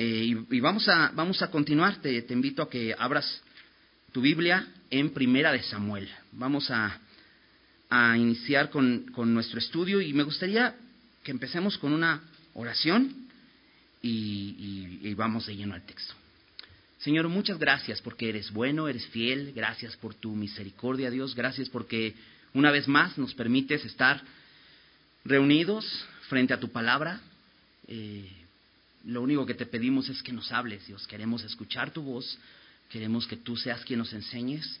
Eh, y, vamos, a, vamos a continuar. Te, te, invito a que abras tu Biblia en Primera de Samuel. Vamos a, a iniciar con, con, nuestro estudio y me gustaría que empecemos con una oración y, y vamos de lleno al texto. Señor, muchas gracias porque eres bueno, eres fiel, gracias por tu misericordia, Dios, gracias porque una vez más nos permites estar reunidos frente a tu palabra. Eh, lo único que te pedimos es que nos hables, Dios. Queremos escuchar tu voz, queremos que tú seas quien nos enseñes.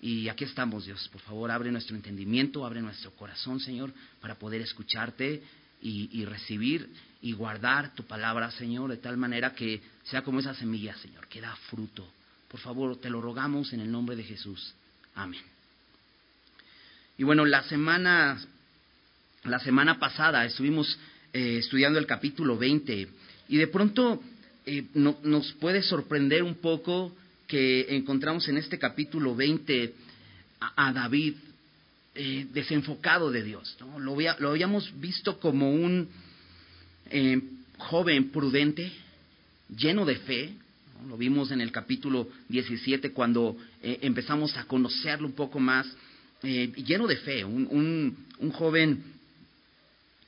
Y aquí estamos, Dios. Por favor, abre nuestro entendimiento, abre nuestro corazón, Señor, para poder escucharte y, recibir y guardar tu palabra, Señor, de tal manera que sea como esa semilla, Señor, que da fruto. Por favor, te lo rogamos en el nombre de Jesús. Amén. Y bueno, la semana, la semana pasada estuvimos eh, estudiando el capítulo 20 y de pronto eh, nos puede sorprender un poco que encontramos en este capítulo 20 a David eh, desenfocado de Dios. ¿no? Lo, lo, habíamos visto como un eh, joven prudente, lleno de fe. Lo vimos en el capítulo 17 cuando eh, empezamos a conocerlo un poco más, lleno de fe, un, un, un joven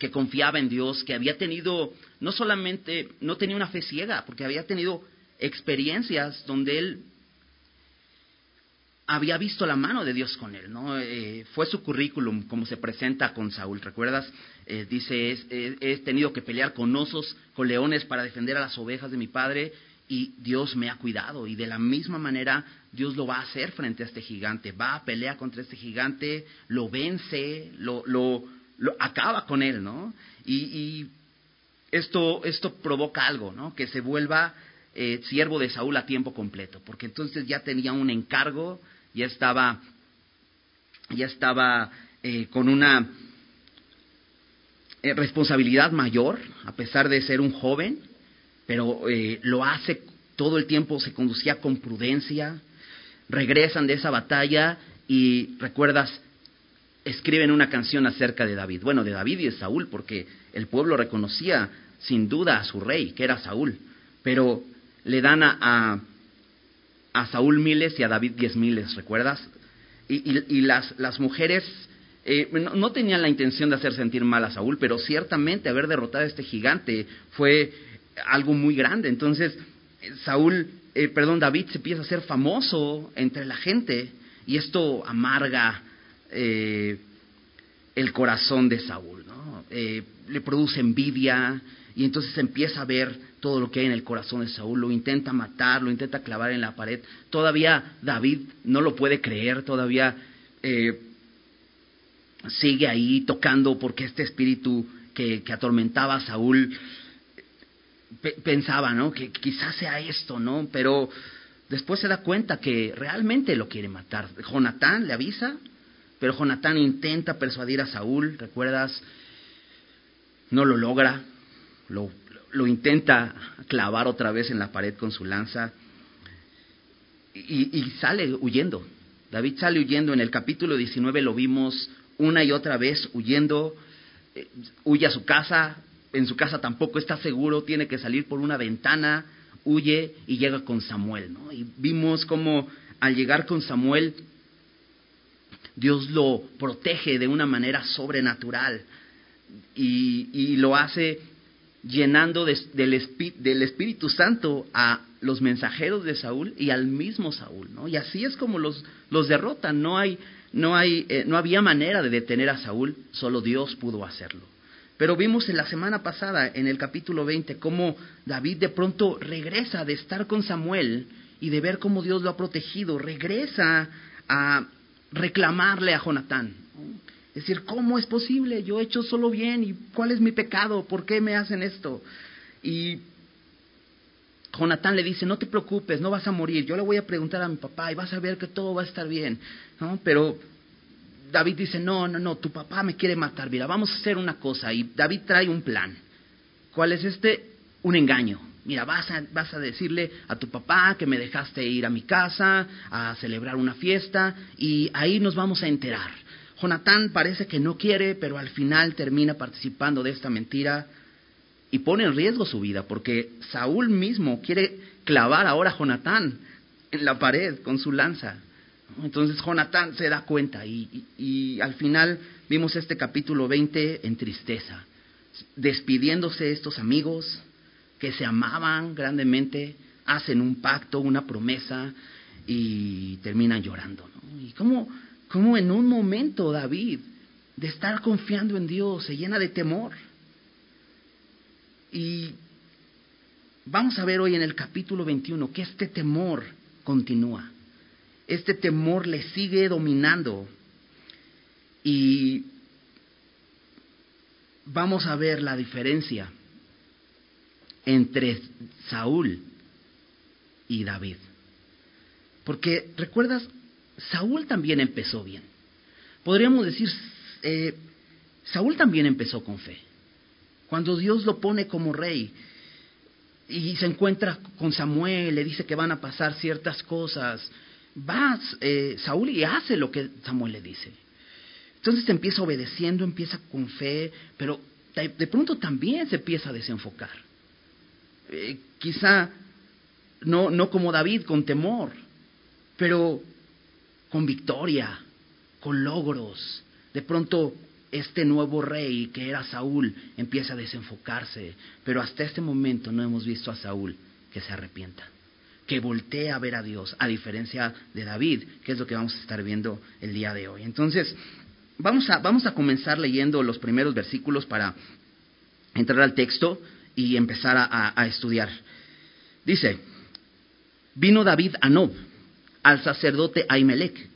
que confiaba en Dios, que había tenido, no solamente, no tenía una fe ciega, porque había tenido experiencias donde él había visto la mano de Dios con él, ¿no? Eh, fue su currículum como se presenta con Saúl, ¿recuerdas? Eh, dice, he tenido que pelear con osos, con leones para defender a las ovejas de mi padre y Dios me ha cuidado y de la misma manera Dios lo va a hacer frente a este gigante, va a pelear contra este gigante, lo vence, lo, lo, acaba con él, ¿no? Y, esto, esto provoca algo, ¿no? Que se vuelva eh, siervo de Saúl a tiempo completo, porque entonces ya tenía un encargo ya estaba, ya estaba eh, con una eh, responsabilidad mayor, a pesar de ser un joven, pero eh, lo hace todo el tiempo, se conducía con prudencia, regresan de esa batalla y recuerdas, escriben una canción acerca de David, bueno, de David y de Saúl, porque el pueblo reconocía sin duda a su rey, que era Saúl, pero le dan a, a Saúl miles y a David diez miles, ¿recuerdas? Y, las, las, mujeres eh, no, tenían la intención de hacer sentir mal a Saúl, pero ciertamente haber derrotado a este gigante fue algo muy grande. Entonces, Saúl, eh, perdón, David se empieza a hacer famoso entre la gente y esto amarga eh, el corazón de Saúl, ¿no? le produce envidia y entonces empieza a ver todo lo que hay en el corazón de Saúl, lo intenta matar, lo intenta clavar en la pared. Todavía David no lo puede creer, todavía eh, sigue ahí tocando porque este espíritu que, atormentaba a Saúl pensaba, ¿no? Que quizás sea esto, ¿no? Pero después se da cuenta que realmente lo quiere matar. Jonatán le avisa, pero Jonatán intenta persuadir a Saúl, ¿recuerdas? No lo logra, lo intenta clavar otra vez en la pared con su lanza y, sale huyendo. David sale huyendo. En el capítulo 19 lo vimos una y otra vez huyendo, eh, huye a su casa, en su casa tampoco está seguro, tiene que salir por una ventana, huye y llega con Samuel. ¿no? Y vimos cómo al llegar con Samuel, Dios lo protege de una manera sobrenatural y, lo hace llenando del, Espíritu Santo a los mensajeros de Saúl y al mismo Saúl, ¿no? Y así es como los, los derrotan, no hay, no hay, eh, no había manera de detener a Saúl, solo Dios pudo hacerlo. Pero vimos en la semana pasada, en el capítulo 20, cómo David de pronto regresa de estar con Samuel y de ver cómo Dios lo ha protegido, regresa a reclamarle a Jonatán. Decir, ¿cómo es posible? Yo he hecho solo bien y ¿cuál es mi pecado? ¿Por qué me hacen esto? Y Jonatán le dice, no te preocupes, no vas a morir, yo le voy a preguntar a mi papá y vas a ver que todo va a estar bien. Pero David dice, no, no, no, tu papá me quiere matar, mira, vamos a hacer una cosa. Y David trae un plan. ¿Cuál es este? Un engaño. Mira, vas a, vas a decirle a tu papá que me dejaste ir a mi casa a celebrar una fiesta y ahí nos vamos a enterar. Jonatán parece que no quiere, pero al final termina participando de esta mentira y pone en riesgo su vida, porque Saúl mismo quiere clavar ahora a Jonatán en la pared con su lanza. Entonces Jonatán se da cuenta y, y, al final vimos este capítulo 20 en tristeza, despidiéndose estos amigos que se amaban grandemente, hacen un pacto, una promesa y terminan llorando. ¿Y cómo, cómo en un momento David de estar confiando en Dios se llena de temor? Y vamos a ver hoy en el capítulo 21 que este temor continúa. Este temor le sigue dominando. Y vamos a ver la diferencia entre Saúl y David. Porque, ¿recuerdas? Saúl también empezó bien. Podríamos decir, eh, Saúl también empezó con fe. Cuando Dios lo pone como rey y se encuentra con Samuel, le dice que van a pasar ciertas cosas, va eh, Saúl y hace lo que Samuel le dice. Entonces empieza obedeciendo, empieza con fe, pero de, pronto también se empieza a desenfocar. Eh, quizá no, no como David, con temor, pero con victoria, con logros. De pronto este nuevo rey que era Saúl empieza a desenfocarse, pero hasta este momento no hemos visto a Saúl que se arrepienta, que voltee a ver a Dios, a diferencia de David, que es lo que vamos a estar viendo el día de hoy. Entonces, vamos a, vamos a comenzar leyendo los primeros versículos para entrar al texto y empezar a, estudiar. Dice, vino David a Nob, al sacerdote Ahimelech,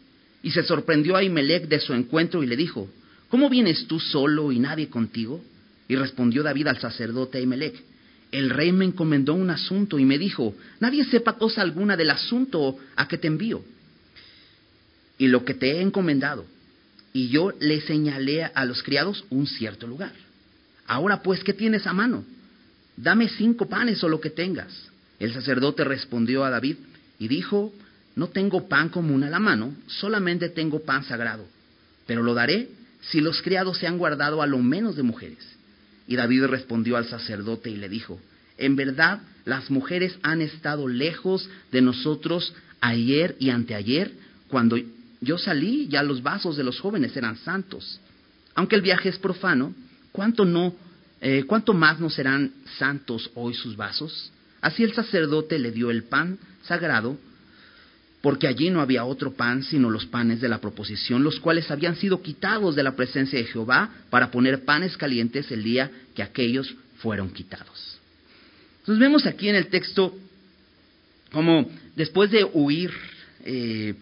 y se sorprendió Ahimelech de su encuentro y le dijo, ¿Cómo vienes tú solo y nadie contigo? Y respondió David al sacerdote Ahimelech, el rey me encomendó un asunto y me dijo, nadie sepa cosa alguna del asunto a que te envío y lo que te he encomendado. Y yo le señalé a los criados un cierto lugar. Ahora pues, ¿qué tienes a mano? Dame cinco panes o lo que tengas. El sacerdote respondió a David y dijo, no tengo pan común a la mano, solamente tengo pan sagrado, pero lo daré si los criados se han guardado a lo menos de mujeres? Y David respondió al sacerdote y le dijo, en verdad las mujeres han estado lejos de nosotros ayer y anteayer, cuando yo salí ya los vasos de los jóvenes eran santos. Aunque el viaje es profano, ¿cuánto, no, eh, ¿cuánto más no serán santos hoy sus vasos? Así el sacerdote le dio el pan sagrado porque allí no había otro pan sino los panes de la proposición, los cuales habían sido quitados de la presencia de Jehová para poner panes calientes el día que aquellos fueron quitados. Entonces vemos aquí en el texto como después de huir eh,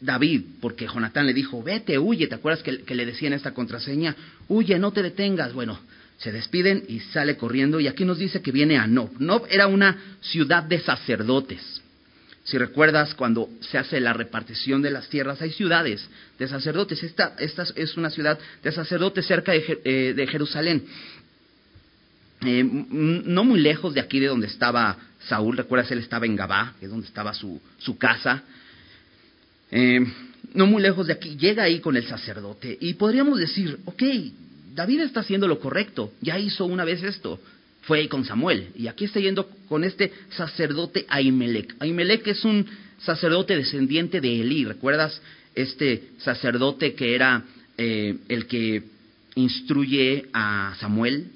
David, porque Jonatán le dijo, vete, huye, ¿te acuerdas que, le decían esta contraseña? Huye, no te detengas. Bueno, se despiden y sale corriendo y aquí nos dice que viene a Nob. Nob era una ciudad de sacerdotes. Si recuerdas, cuando se hace la repartición de las tierras, hay ciudades de sacerdotes. Esta, esta es una ciudad de sacerdotes cerca de, eh, Jerusalén. Eh, no muy lejos de aquí de donde estaba Saúl, recuerdas, él estaba en Gabá, que es donde estaba su, su casa. Eh, no muy lejos de aquí, llega ahí con el sacerdote y podríamos decir, ok, David está haciendo lo correcto, ya hizo una vez esto, fue con Samuel. Y aquí está yendo con este sacerdote Ahimelech. Ahimelech es un sacerdote descendiente de Elí. ¿Recuerdas este sacerdote que era eh, el que instruye a Samuel?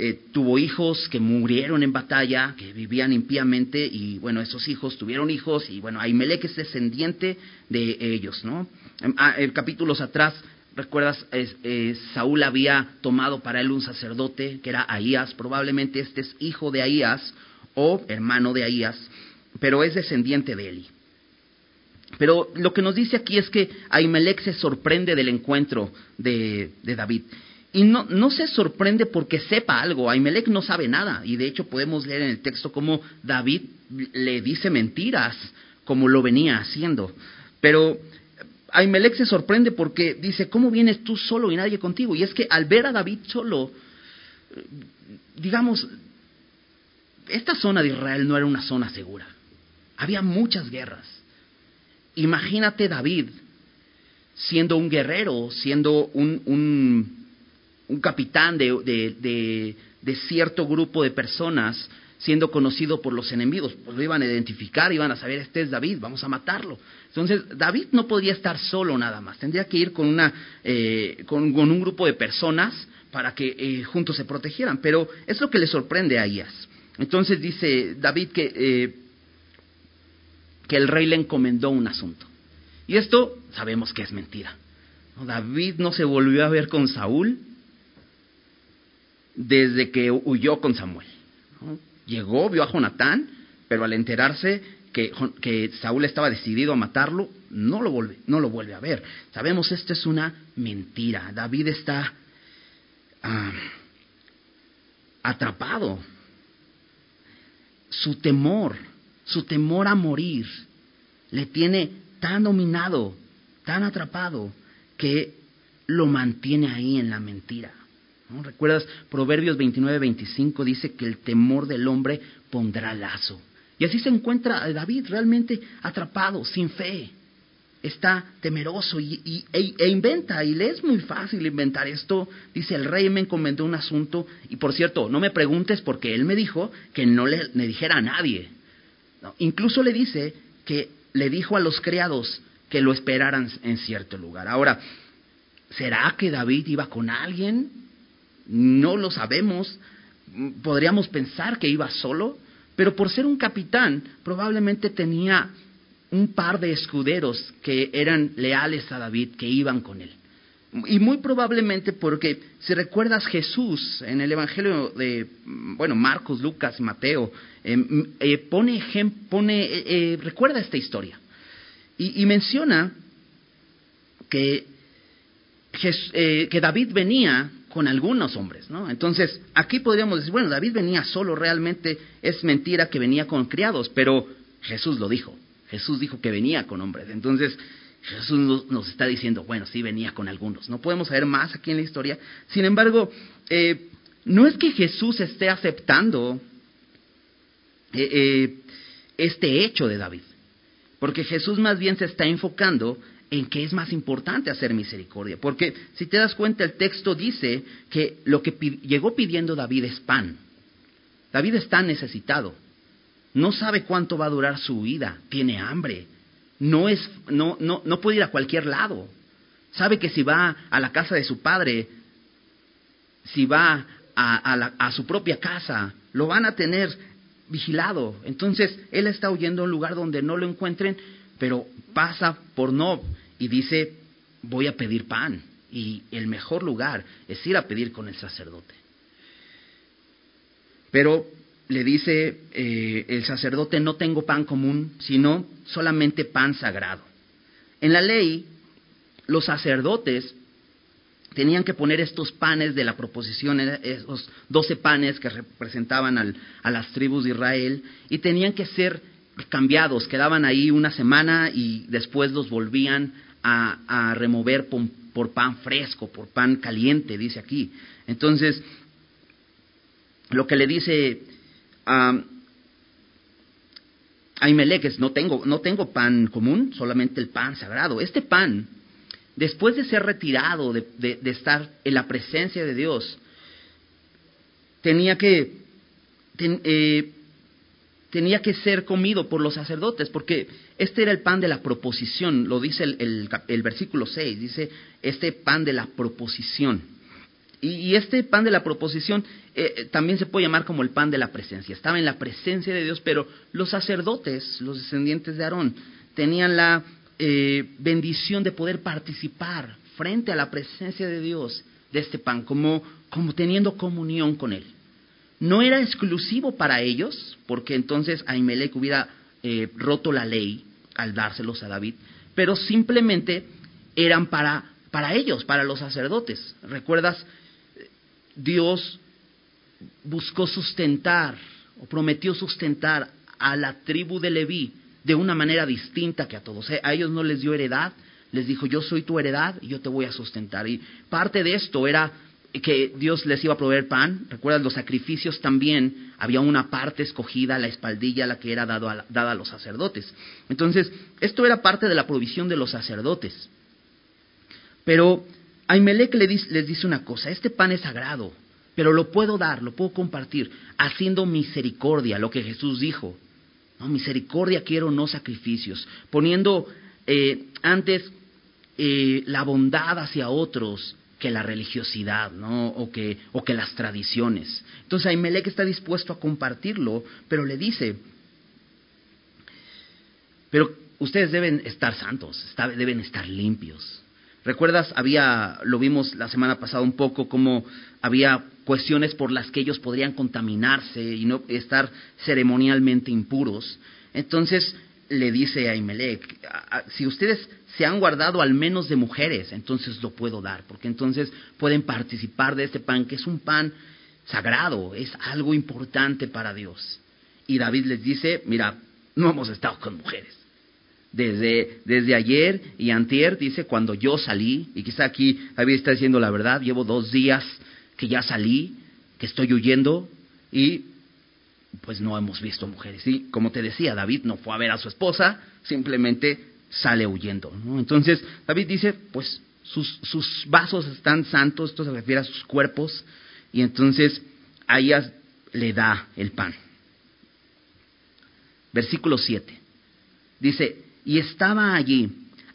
Eh, tuvo hijos que murieron en batalla, que vivían impíamente, y bueno, esos hijos tuvieron hijos, y bueno, Ahimelech es descendiente de ellos, ¿no? Ah, capítulos atrás Recuerdas, eh, Saúl había tomado para él un sacerdote que era Ahías, probablemente este es hijo de Ahías o hermano de Ahías, pero es descendiente de Eli. Pero lo que nos dice aquí es que Ahimelech se sorprende del encuentro de, David. Y no, no, se sorprende porque sepa algo. Ahimelech no sabe nada. Y de hecho podemos leer en el texto cómo David le dice mentiras, como lo venía haciendo. Pero Ahimelech se sorprende porque dice, ¿cómo vienes tú solo y nadie contigo? Y es que al ver a David solo, digamos, esta zona de Israel no era una zona segura. Había muchas guerras. Imagínate David siendo un guerrero, siendo un, un capitán de, cierto grupo de personas siendo conocido por los enemigos, pues lo iban a identificar, iban a saber, este es David, vamos a matarlo. Entonces, David no podría estar solo nada más, tendría que ir con, una, eh, con, un grupo de personas para que eh, juntos se protegieran, pero es lo que le sorprende a Ias. Entonces dice David que, eh, que el rey le encomendó un asunto. Y esto sabemos que es mentira. David no se volvió a ver con Saúl desde que huyó con Samuel. Llegó, vio a Jonatán, pero al enterarse que, Saúl estaba decidido a matarlo, no lo, vuelve, no lo vuelve a ver. Sabemos esto es una mentira. David está ah, atrapado. Su temor, su temor a morir, le tiene tan dominado, tan atrapado, que lo mantiene ahí en la mentira. ¿No? ¿Recuerdas? Proverbios 29, 25 dice que el temor del hombre pondrá lazo. Y así se encuentra David realmente atrapado, sin fe. Está temeroso y, e, e, inventa, y le es muy fácil inventar esto. Dice, el rey me encomendó un asunto, y por cierto, no me preguntes porque él me dijo que no le, dijera a nadie. incluso le dice que le dijo a los criados, que lo esperaran en cierto lugar. Ahora, ¿será que David iba con alguien? No lo sabemos. Podríamos pensar que iba solo, pero por ser un capitán probablemente tenía un par de escuderos que eran leales a David, que iban con él. Y muy probablemente porque, si recuerdas Jesús en el Evangelio de, bueno, Marcos, Lucas, Mateo, eh, eh, pone, pone eh, recuerda esta historia. Y, menciona que, eh, que David venía con algunos hombres, ¿no? Entonces, aquí podríamos decir, bueno, David venía solo, realmente es mentira que venía con criados, pero Jesús lo dijo. Jesús dijo que venía con hombres. Entonces, Jesús nos, está diciendo, bueno, sí venía con algunos. No podemos saber más aquí en la historia. Sin embargo, eh, no es que Jesús esté aceptando eh, este hecho de David. Porque Jesús más bien se está enfocando en que es más importante hacer misericordia. Porque si te das cuenta, el texto dice que lo que llegó pidiendo David es pan. David está necesitado. No sabe cuánto va a durar su vida. Tiene hambre. No, es, no, no, no puede ir a cualquier lado. Sabe que si va a la casa de su padre, si va a, a su propia casa, lo van a tener vigilado. Entonces, él está huyendo a un lugar donde no lo encuentren, pero pasa por Nob y dice, voy a pedir pan. Y el mejor lugar es ir a pedir con el sacerdote. Pero le dice eh, el sacerdote, no tengo pan común, sino solamente pan sagrado. En la ley, los sacerdotes tenían que poner estos panes de la proposición, esos doce panes que representaban a las tribus de Israel, y tenían que ser cambiados, quedaban ahí una semana y después los volvían a, remover por, pan fresco, por pan caliente, dice aquí. Entonces, lo que le dice a Ahimelech es, no tengo, no tengo pan común, solamente el pan sagrado. Este pan después de ser retirado, de, estar en la presencia de Dios, tenía que, eh, tenía que ser comido por los sacerdotes, porque este era el pan de la proposición, lo dice el, versículo 6, dice, este pan de la proposición. Y, este pan de la proposición eh, eh, también se puede llamar como el pan de la presencia. Estaba en la presencia de Dios, pero los sacerdotes, los descendientes de Aarón, tenían la eh, bendición de poder participar frente a la presencia de Dios de este pan, como, como teniendo comunión con Él. No era exclusivo para ellos, porque entonces Ahimelech hubiera eh, roto la ley al dárselos a David, pero simplemente eran para, para ellos, para los sacerdotes. ¿Recuerdas? Dios buscó sustentar o prometió sustentar a la tribu de Leví de una manera distinta que a todos. A ellos no les dio heredad, les dijo, yo soy tu heredad y yo te voy a sustentar. Y parte de esto era que Dios les iba a proveer pan. Recuerdas, los sacrificios también, había una parte escogida, la espaldilla, la que era dado dada a los sacerdotes. Entonces, esto era parte de la provisión de los sacerdotes. Pero Ahimelech les dice una cosa, este pan es sagrado, pero lo puedo dar, lo puedo compartir, haciendo misericordia, lo que Jesús dijo. No, misericordia quiero, no sacrificios, poniendo eh, antes eh, la bondad hacia otros que la religiosidad, ¿no? O que, o que las tradiciones. Entonces Ahimelech está dispuesto a compartirlo, pero le dice, pero ustedes deben estar santos, deben estar limpios. ¿Recuerdas? Había, lo vimos la semana pasada un poco, como había cuestiones por las que ellos podrían contaminarse y no estar ceremonialmente impuros. Entonces le dice a Imelec, si ustedes se han guardado al menos de mujeres, entonces lo puedo dar, porque entonces pueden participar de este pan, que es un pan sagrado, es algo importante para Dios. Y David les dice, mira, no hemos estado con mujeres. Desde, desde ayer y antier, dice, cuando yo salí, y quizá aquí David está diciendo la verdad, llevo dos días que ya salí, que estoy huyendo, y pues no hemos visto mujeres. Y como te decía, David no fue a ver a su esposa, simplemente sale huyendo. Entonces, David dice, pues sus, sus vasos están santos, esto se refiere a sus cuerpos, y entonces a ellas le da el pan. Versículo 7. Dice, y estaba allí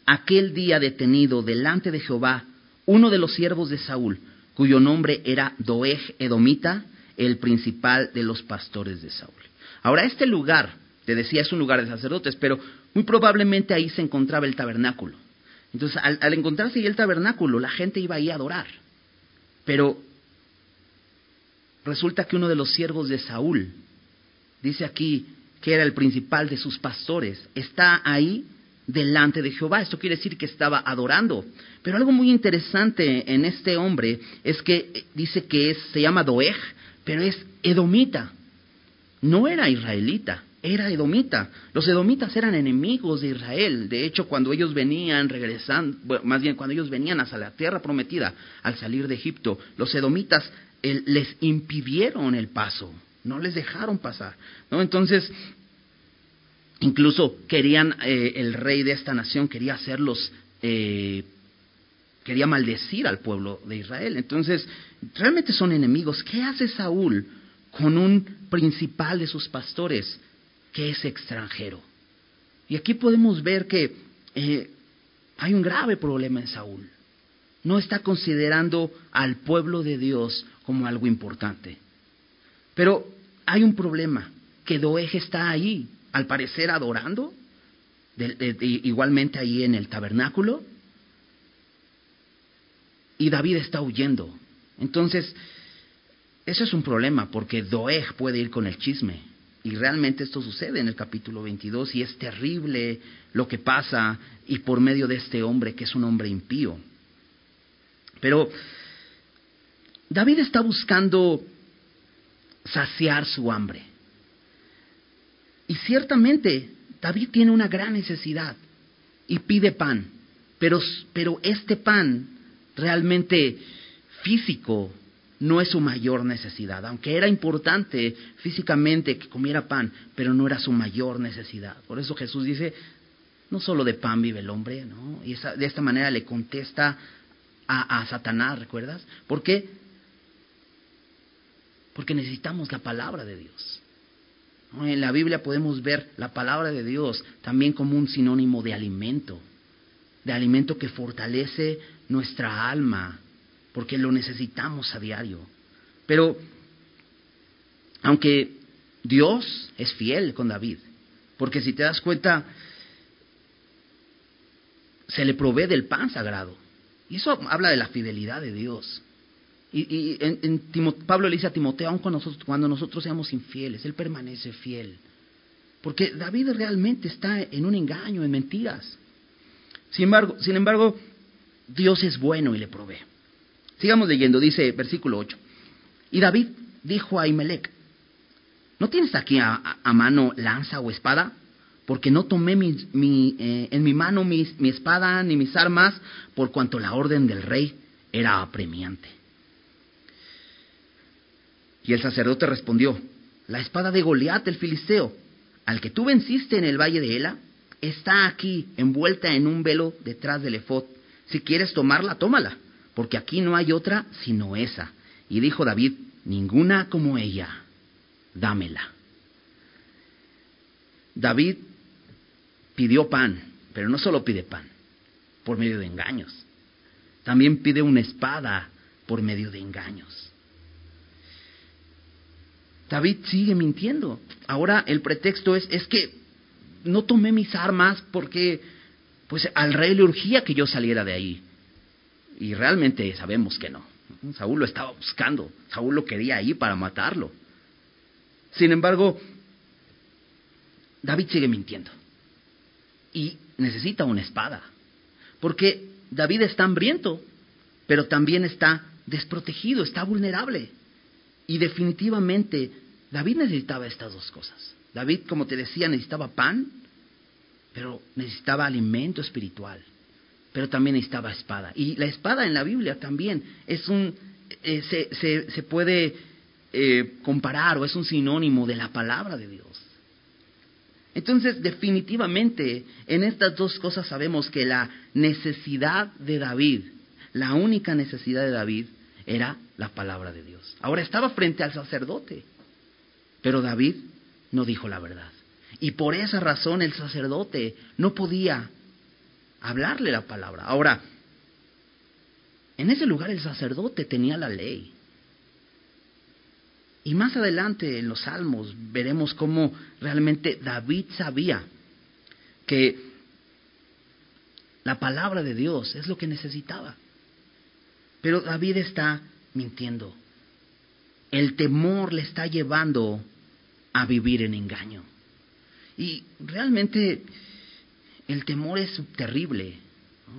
aquel día detenido delante de Jehová uno de los siervos de Saúl, cuyo nombre era Doeg Edomita, el principal de los pastores de Saúl. Ahora, este lugar, te decía, es un lugar de sacerdotes, pero muy probablemente ahí se encontraba el tabernáculo. Entonces, al, encontrarse ahí el tabernáculo, la gente iba ahí a adorar. Pero resulta que uno de los siervos de Saúl, dice aquí, que era el principal de sus pastores, está ahí delante de Jehová. Esto quiere decir que estaba adorando. Pero algo muy interesante en este hombre es que dice que es, se llama Doeg, pero es edomita. No era israelita, era edomita. Los edomitas eran enemigos de Israel. De hecho, cuando ellos venían regresando, más bien cuando ellos venían hacia la tierra prometida al salir de Egipto, los edomitas les impidieron el paso no les dejaron pasar. ¿no? Entonces, incluso querían, eh, el rey de esta nación quería hacerlos, eh, quería maldecir al pueblo de Israel. Entonces, realmente son enemigos. ¿Qué hace Saúl con un principal de sus pastores que es extranjero? Y aquí podemos ver que eh, hay un grave problema en Saúl. No está considerando al pueblo de Dios como algo importante. Pero hay un problema, que Doeg está ahí, al parecer adorando, igualmente ahí en el tabernáculo, y David está huyendo. Entonces, eso es un problema, porque Doeg puede ir con el chisme. Y realmente esto sucede en el capítulo 22 y es terrible lo que pasa y por medio de este hombre que es un hombre impío. Pero David está buscando saciar su hambre. Y ciertamente David tiene una gran necesidad y pide pan, pero, pero este pan realmente físico no es su mayor necesidad, aunque era importante físicamente que comiera pan, pero no era su mayor necesidad. Por eso Jesús dice, no solo de pan vive el hombre, ¿no? Y de esta manera le contesta a, Satanás, ¿recuerdas? Porque porque necesitamos la palabra de Dios. En la Biblia podemos ver la palabra de Dios también como un sinónimo de alimento, de alimento que fortalece nuestra alma, porque lo necesitamos a diario. Pero, aunque Dios es fiel con David, porque si te das cuenta, se le provee del pan sagrado. Y eso habla de la fidelidad de Dios. Y, en, Pablo le dice a Timoteo, aun cuando nosotros, cuando nosotros seamos infieles, Él permanece fiel. Porque David realmente está en un engaño, en mentiras. Sin embargo, sin embargo, Dios es bueno y le provee. Sigamos leyendo, dice versículo 8. Y David dijo a Imelec, ¿no tienes aquí a, mano lanza o espada? Porque no tomé mi, eh, en mi mano mi, mi espada ni mis armas, por cuanto la orden del rey era apremiante. Y el sacerdote respondió, la espada de Goliat el filisteo, al que tú venciste en el valle de Ela, está aquí envuelta en un velo detrás del efod. Si quieres tomarla, tómala, porque aquí no hay otra sino esa. Y dijo David, ninguna como ella, dámela. David pidió pan, pero no solo pide pan, por medio de engaños. También pide una espada por medio de engaños. David sigue mintiendo. Ahora el pretexto es, es que no tomé mis armas porque pues al rey le urgía que yo saliera de ahí. Y realmente sabemos que no. Saúl lo estaba buscando, Saúl lo quería ahí para matarlo. Sin embargo, David sigue mintiendo. Y necesita una espada. Porque David está hambriento, pero también está desprotegido, está vulnerable. Y definitivamente David necesitaba estas dos cosas. David, como te decía, necesitaba pan, pero necesitaba alimento espiritual, pero también necesitaba espada. Y la espada en la Biblia también es un, eh, se, se, puede eh, comparar o es un sinónimo de la palabra de Dios. Entonces, definitivamente, en estas dos cosas sabemos que la necesidad de David, la única necesidad de David, era la palabra de Dios. Ahora estaba frente al sacerdote, pero David no dijo la verdad. Y por esa razón el sacerdote no podía hablarle la palabra. Ahora, en ese lugar el sacerdote tenía la ley. Y más adelante en los salmos veremos cómo realmente David sabía que la palabra de Dios es lo que necesitaba. Pero David está mintiendo. El temor le está llevando a vivir en engaño. Y realmente el temor es terrible.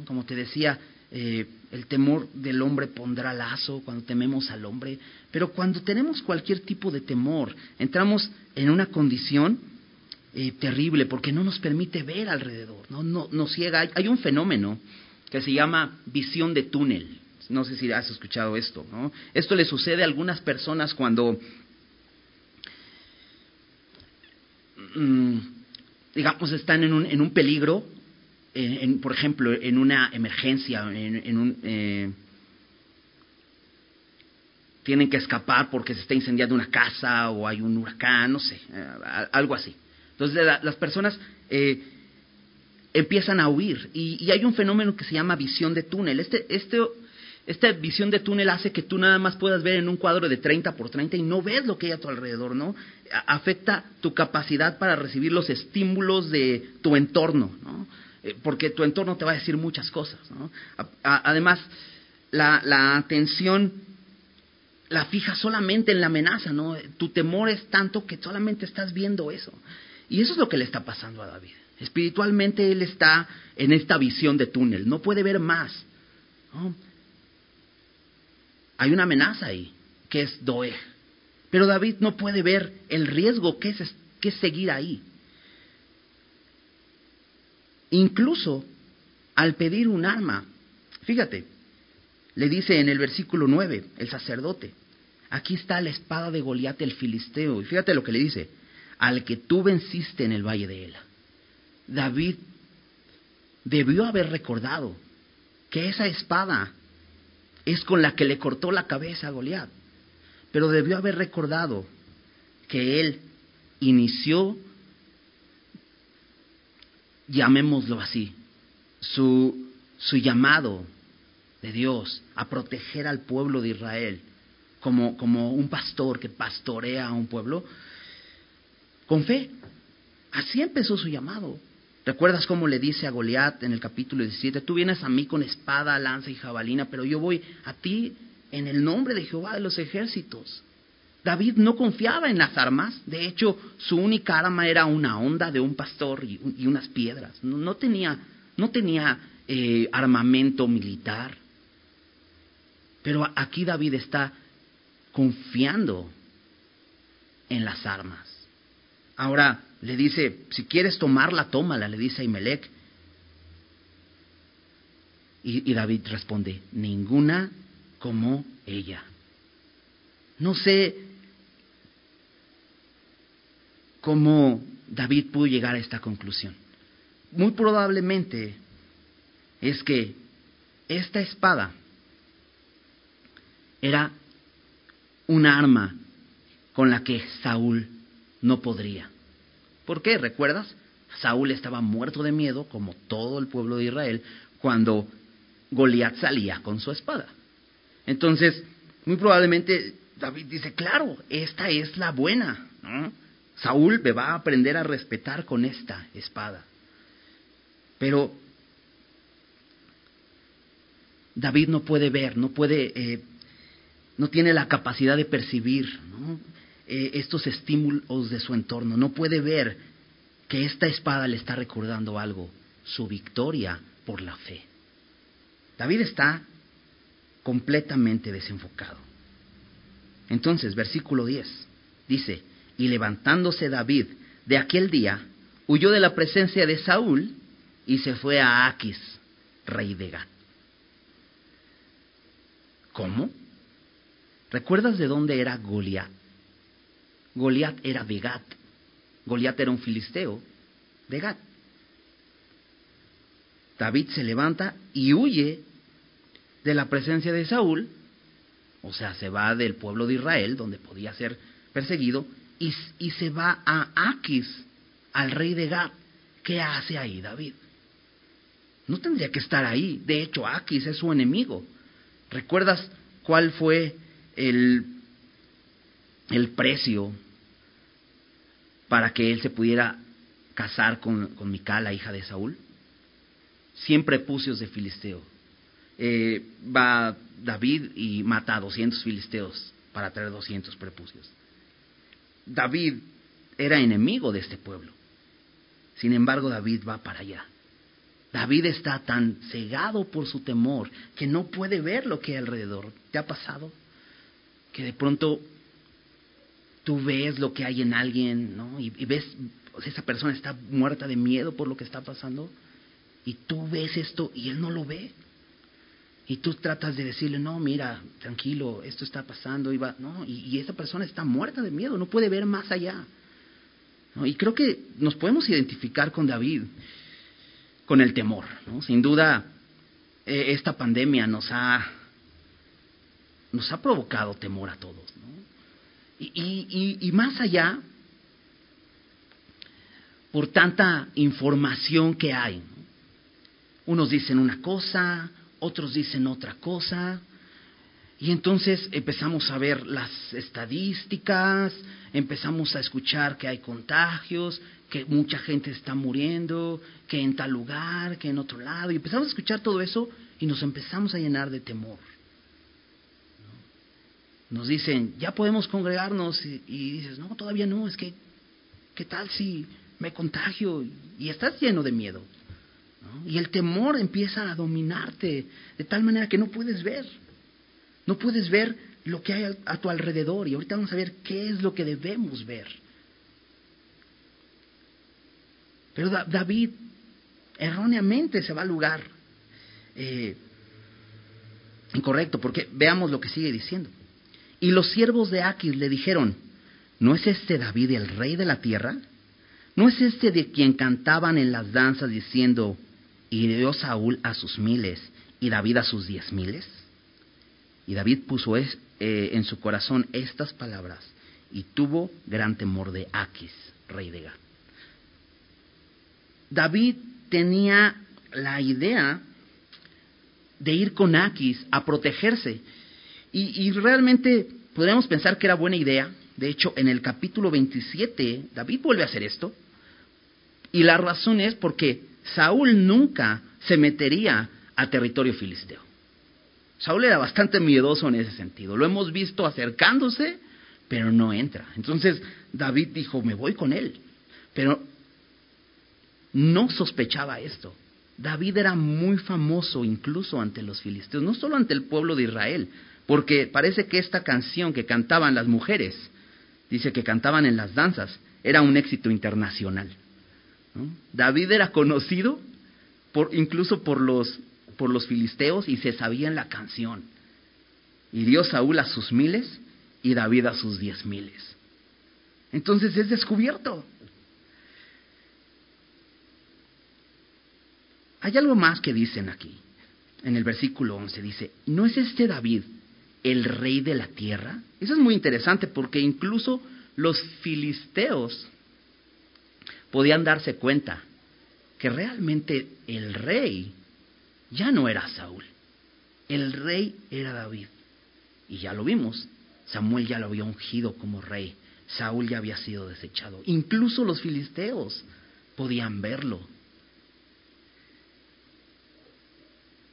Como te decía, eh, el temor del hombre pondrá lazo cuando tememos al hombre, pero cuando tenemos cualquier tipo de temor, entramos en una condición eh, terrible porque no nos permite ver alrededor, no, no nos ciega. Hay, un fenómeno que se llama visión de túnel. No sé si has escuchado esto. ¿no? Esto le sucede a algunas personas cuando, mm, digamos, están en un, en un peligro en, por ejemplo, en una emergencia, en, un, eh, tienen que escapar porque se está incendiando una casa o hay un huracán, no sé, eh, algo así. Entonces las personas eh, empiezan a huir y, y, hay un fenómeno que se llama visión de túnel. Este, este, esta visión de túnel hace que tú nada más puedas ver en un cuadro de 30 por 30 y no ves lo que hay a tu alrededor, ¿no? Afecta tu capacidad para recibir los estímulos de tu entorno, ¿no? Eh, porque tu entorno te va a decir muchas cosas. además, la, atención la fija solamente en la amenaza, ¿no? Tu temor es tanto que solamente estás viendo eso. Y eso es lo que le está pasando a David. Espiritualmente él está en esta visión de túnel, no puede ver más. Hay una amenaza ahí, que es Doeg. Pero David no puede ver el riesgo que es, que seguir ahí. Incluso al pedir un arma, fíjate, le dice en el versículo 9 el sacerdote, aquí está la espada de Goliat el filisteo, y fíjate lo que le dice, al que tú venciste en el valle de Ela. David debió haber recordado que esa espada es con la que le cortó la cabeza a Goliat, pero debió haber recordado que él inició llamémoslo así, su, su llamado de Dios a proteger al pueblo de Israel como, como un pastor que pastorea a un pueblo, con fe. Así empezó su llamado. ¿Recuerdas cómo le dice a Goliat en el capítulo 17? Tú vienes a mí con espada, lanza y jabalina, pero yo voy a ti en el nombre de Jehová de los ejércitos. David no confiaba en las armas, de hecho su única arma era una onda de un pastor y, unas piedras, no, tenía, no tenía eh, armamento militar. Pero aquí David está confiando en las armas. Ahora le dice, si quieres tomarla, tómala, le dice a Imelec. y David responde, ninguna como ella. No sé cómo David pudo llegar a esta conclusión. Muy probablemente es que esta espada era un arma con la que Saúl no podría. ¿Por qué? ¿Recuerdas? Saúl estaba muerto de miedo, como todo el pueblo de Israel, cuando Goliat salía con su espada. Entonces, muy probablemente David dice, claro, esta es la buena. Saúl me va a aprender a respetar con esta espada. Pero David no puede ver, no puede, eh, no tiene la capacidad de percibir eh, estos estímulos de su entorno, no puede ver que esta espada le está recordando algo, su victoria por la fe. David está completamente desenfocado. Entonces, versículo 10 dice, y levantándose David de aquel día, huyó de la presencia de Saúl y se fue a Aquis, rey de Gat. ¿Cómo? ¿Recuerdas de dónde era Goliat? Goliat era de Gat. Goliat era un filisteo de Gat. David se levanta y huye de la presencia de Saúl, o sea, se va del pueblo de Israel, donde podía ser perseguido, y, se va a Aquis, al rey de Gat. ¿Qué hace ahí David? No tendría que estar ahí. De hecho, Aquis es su enemigo. ¿Recuerdas cuál fue el, el precio para que él se pudiera casar con, con la hija de Saúl? Cien prepucios de filisteo. Eh, va David y mata a 200 filisteos para traer 200 prepucios. David era enemigo de este pueblo. Sin embargo, David va para allá. David está tan cegado por su temor que no puede ver lo que alrededor. ¿Te ha pasado? Que de pronto tú ves lo que hay en alguien, ¿no? Y, ves, esa persona está muerta de miedo por lo que está pasando. Y tú ves esto y él no lo ve. Y tú tratas de decirle, no, mira, tranquilo, esto está pasando. Y, va, no, y, esa persona está muerta de miedo, no puede ver más allá. Y creo que nos podemos identificar con David con el temor. ¿no? Sin duda, eh, esta pandemia nos ha, nos ha provocado temor a todos. ¿no? Y, y, más allá, por tanta información que hay. Unos dicen una cosa, otros dicen otra cosa. Y entonces empezamos a ver las estadísticas, empezamos a escuchar que hay contagios, que mucha gente está muriendo, que en tal lugar, que en otro lado, y empezamos a escuchar todo eso y nos empezamos a llenar de temor. Nos dicen, ya podemos congregarnos y, dices, no, todavía no, es que, ¿qué tal si me contagio? Y estás lleno de miedo. Y el temor empieza a dominarte de tal manera que no puedes ver. No puedes ver lo que hay a tu alrededor. Y ahorita vamos a ver qué es lo que debemos ver. Pero David erróneamente se va al lugar eh, incorrecto, porque veamos lo que sigue diciendo. Y los siervos de Aquis le dijeron, ¿no es este David el rey de la tierra? ¿No es este de quien cantaban en las danzas diciendo, hirió Saúl a sus miles y David a sus diez miles? Y David puso eh, en su corazón estas palabras y tuvo gran temor de Aquis, rey de Gad. David tenía la idea de ir con Aquis a protegerse. Y, realmente podríamos pensar que era buena idea. De hecho, en el capítulo 27, David vuelve a hacer esto. Y la razón es porque Saúl nunca se metería a territorio filisteo. Saúl era bastante miedoso en ese sentido. Lo hemos visto acercándose, pero no entra. Entonces David dijo, me voy con él. Pero no sospechaba esto. David era muy famoso incluso ante los filisteos, no solo ante el pueblo de Israel, porque parece que esta canción que cantaban las mujeres, dice que cantaban en las danzas, era un éxito internacional. David era conocido por, incluso por los, por los filisteos y se sabía la canción. Y dio Saúl a sus miles y David a sus diez miles. Entonces es descubierto. Hay algo más que dicen aquí. En el versículo 11 dice, ¿no es este David el rey de la tierra? Eso es muy interesante porque incluso los filisteos podían darse cuenta que realmente el rey ya no era Saúl, el rey era David. Y ya lo vimos, Samuel ya lo había ungido como rey, Saúl ya había sido desechado. Incluso los filisteos podían verlo.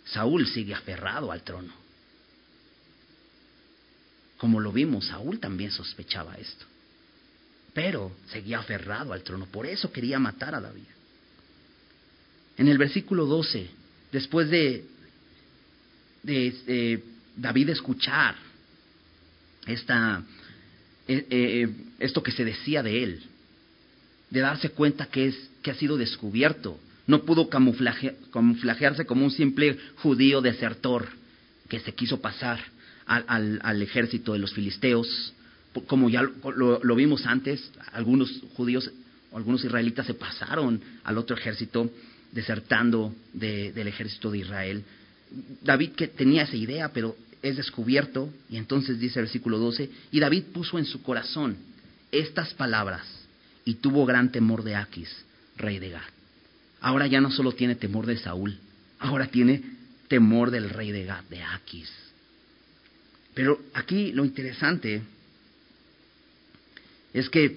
Saúl sigue aferrado al trono. Como lo vimos, Saúl también sospechaba esto. Pero seguía aferrado al trono, por eso quería matar a David. En el versículo 12, después de, de, David escuchar esta, eh, eh, esto que se decía de él, de darse cuenta que, es, que ha sido descubierto, no pudo camuflajearse como un simple judío desertor que se quiso pasar al, ejército de los filisteos. Como ya lo, vimos antes, algunos judíos algunos israelitas se pasaron al otro ejército desertando del ejército de Israel. David que tenía esa idea, pero es descubierto, y entonces dice el versículo 12, y David puso en su corazón estas palabras, y tuvo gran temor de Aquis, rey de Gad. Ahora ya no solo tiene temor de Saúl, ahora tiene temor del rey de Gad, de Aquis. Pero aquí lo interesante es que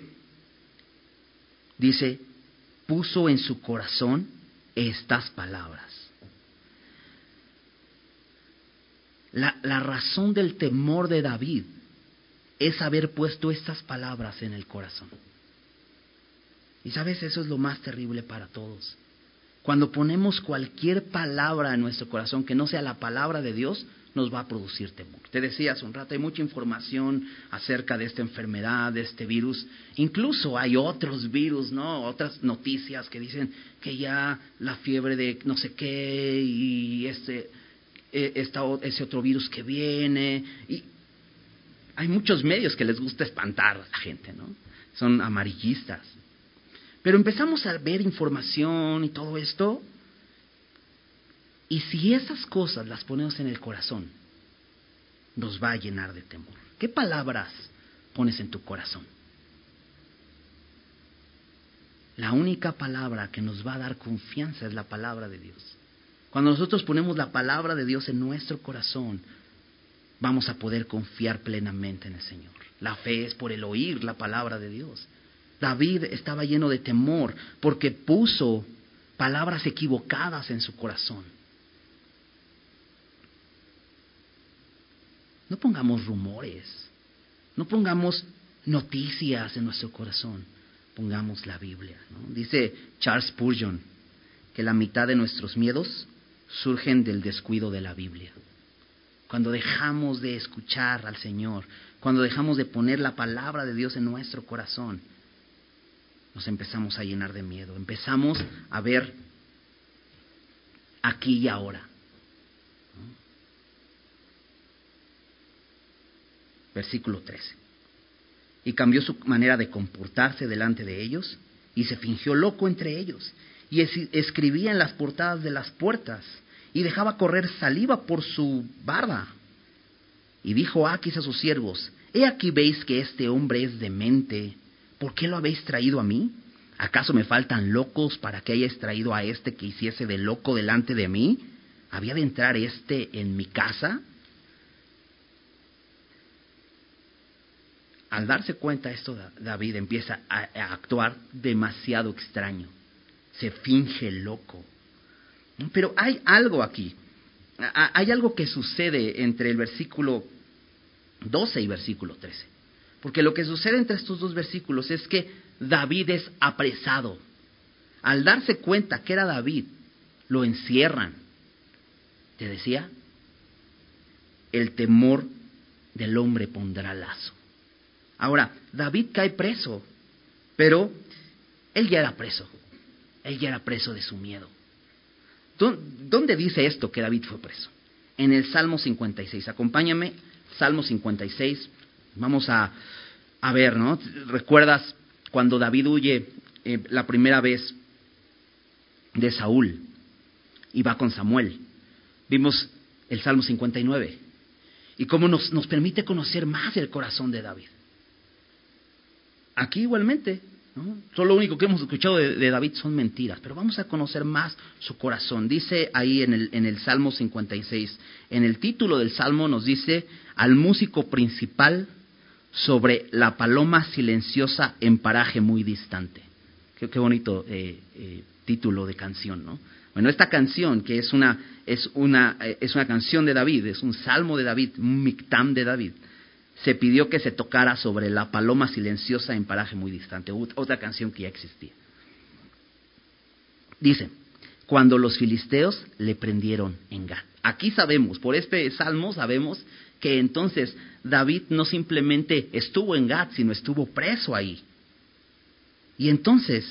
dice, puso en su corazón estas palabras. La, la, razón del temor de David es haber puesto estas palabras en el corazón. Y sabes, eso es lo más terrible para todos. Cuando ponemos cualquier palabra en nuestro corazón que no sea la palabra de Dios, nos va a producir temor. Te decía hace un rato, hay mucha información acerca de esta enfermedad, de este virus. Incluso hay otros virus, ¿no? Otras noticias que dicen que ya la fiebre de no sé qué y este, e, ese otro virus que viene. Y hay muchos medios que les gusta espantar a la gente, ¿no? Son amarillistas. Pero empezamos a ver información y todo esto, y si esas cosas las ponemos en el corazón, nos va a llenar de temor. ¿Qué palabras pones en tu corazón? La única palabra que nos va a dar confianza es la palabra de Dios. Cuando nosotros ponemos la palabra de Dios en nuestro corazón, vamos a poder confiar plenamente en el Señor. La fe es por el oír la palabra de Dios. David estaba lleno de temor porque puso palabras equivocadas en su corazón. No pongamos rumores, no pongamos noticias en nuestro corazón, pongamos la Biblia. Dice Charles Spurgeon que la mitad de nuestros miedos surgen del descuido de la Biblia. Cuando dejamos de escuchar al Señor, cuando dejamos de poner la palabra de Dios en nuestro corazón, nos empezamos a llenar de miedo, empezamos a ver aquí y ahora. Versículo 13. Y cambió su manera de comportarse delante de ellos y se fingió loco entre ellos y escribía en las portadas de las puertas y dejaba correr saliva por su barba. Y dijo Aquis a sus siervos, He aquí veis que este hombre es demente ¿por qué lo habéis traído a mí? ¿Acaso me faltan locos para que hayáis traído a este que hiciese de loco delante de mí? ¿Había de entrar este en mi casa? Al darse cuenta esto, David empieza a, actuar demasiado extraño. Se finge loco. Pero hay algo aquí. Hay algo que sucede entre el versículo 12 y versículo 13. Porque lo que sucede entre estos dos versículos es que David es apresado. Al darse cuenta que era David, lo encierran. Te decía, el temor del hombre pondrá lazo. Ahora, David cae preso, pero él ya era preso. Él ya era preso de su miedo. ¿Dónde dice esto que David fue preso? En el Salmo 56. Acompáñame, Salmo 56, Vamos a, a ver, ¿no? ¿Recuerdas cuando David huye eh, la primera vez de Saúl y va con Samuel? Vimos el Salmo 59. y cómo nos, nos permite conocer más el corazón de David. Aquí igualmente, ¿no? Solo lo único que hemos escuchado de, David son mentiras, pero vamos a conocer más su corazón. Dice ahí en el, en el Salmo 56, en el título del Salmo nos dice al músico principal sobre la paloma silenciosa en paraje muy distante. Qué, bonito eh, eh, título de canción, ¿no? Bueno, esta canción, que es una, es, una, eh, es una canción de David, es un salmo de David, un mictam de David, se pidió que se tocara sobre la paloma silenciosa en paraje muy distante, otra canción que ya existía. Dice, cuando los filisteos le prendieron en Gad. Aquí sabemos, por este salmo sabemos que entonces David no simplemente estuvo en Gad, sino estuvo preso ahí. Y entonces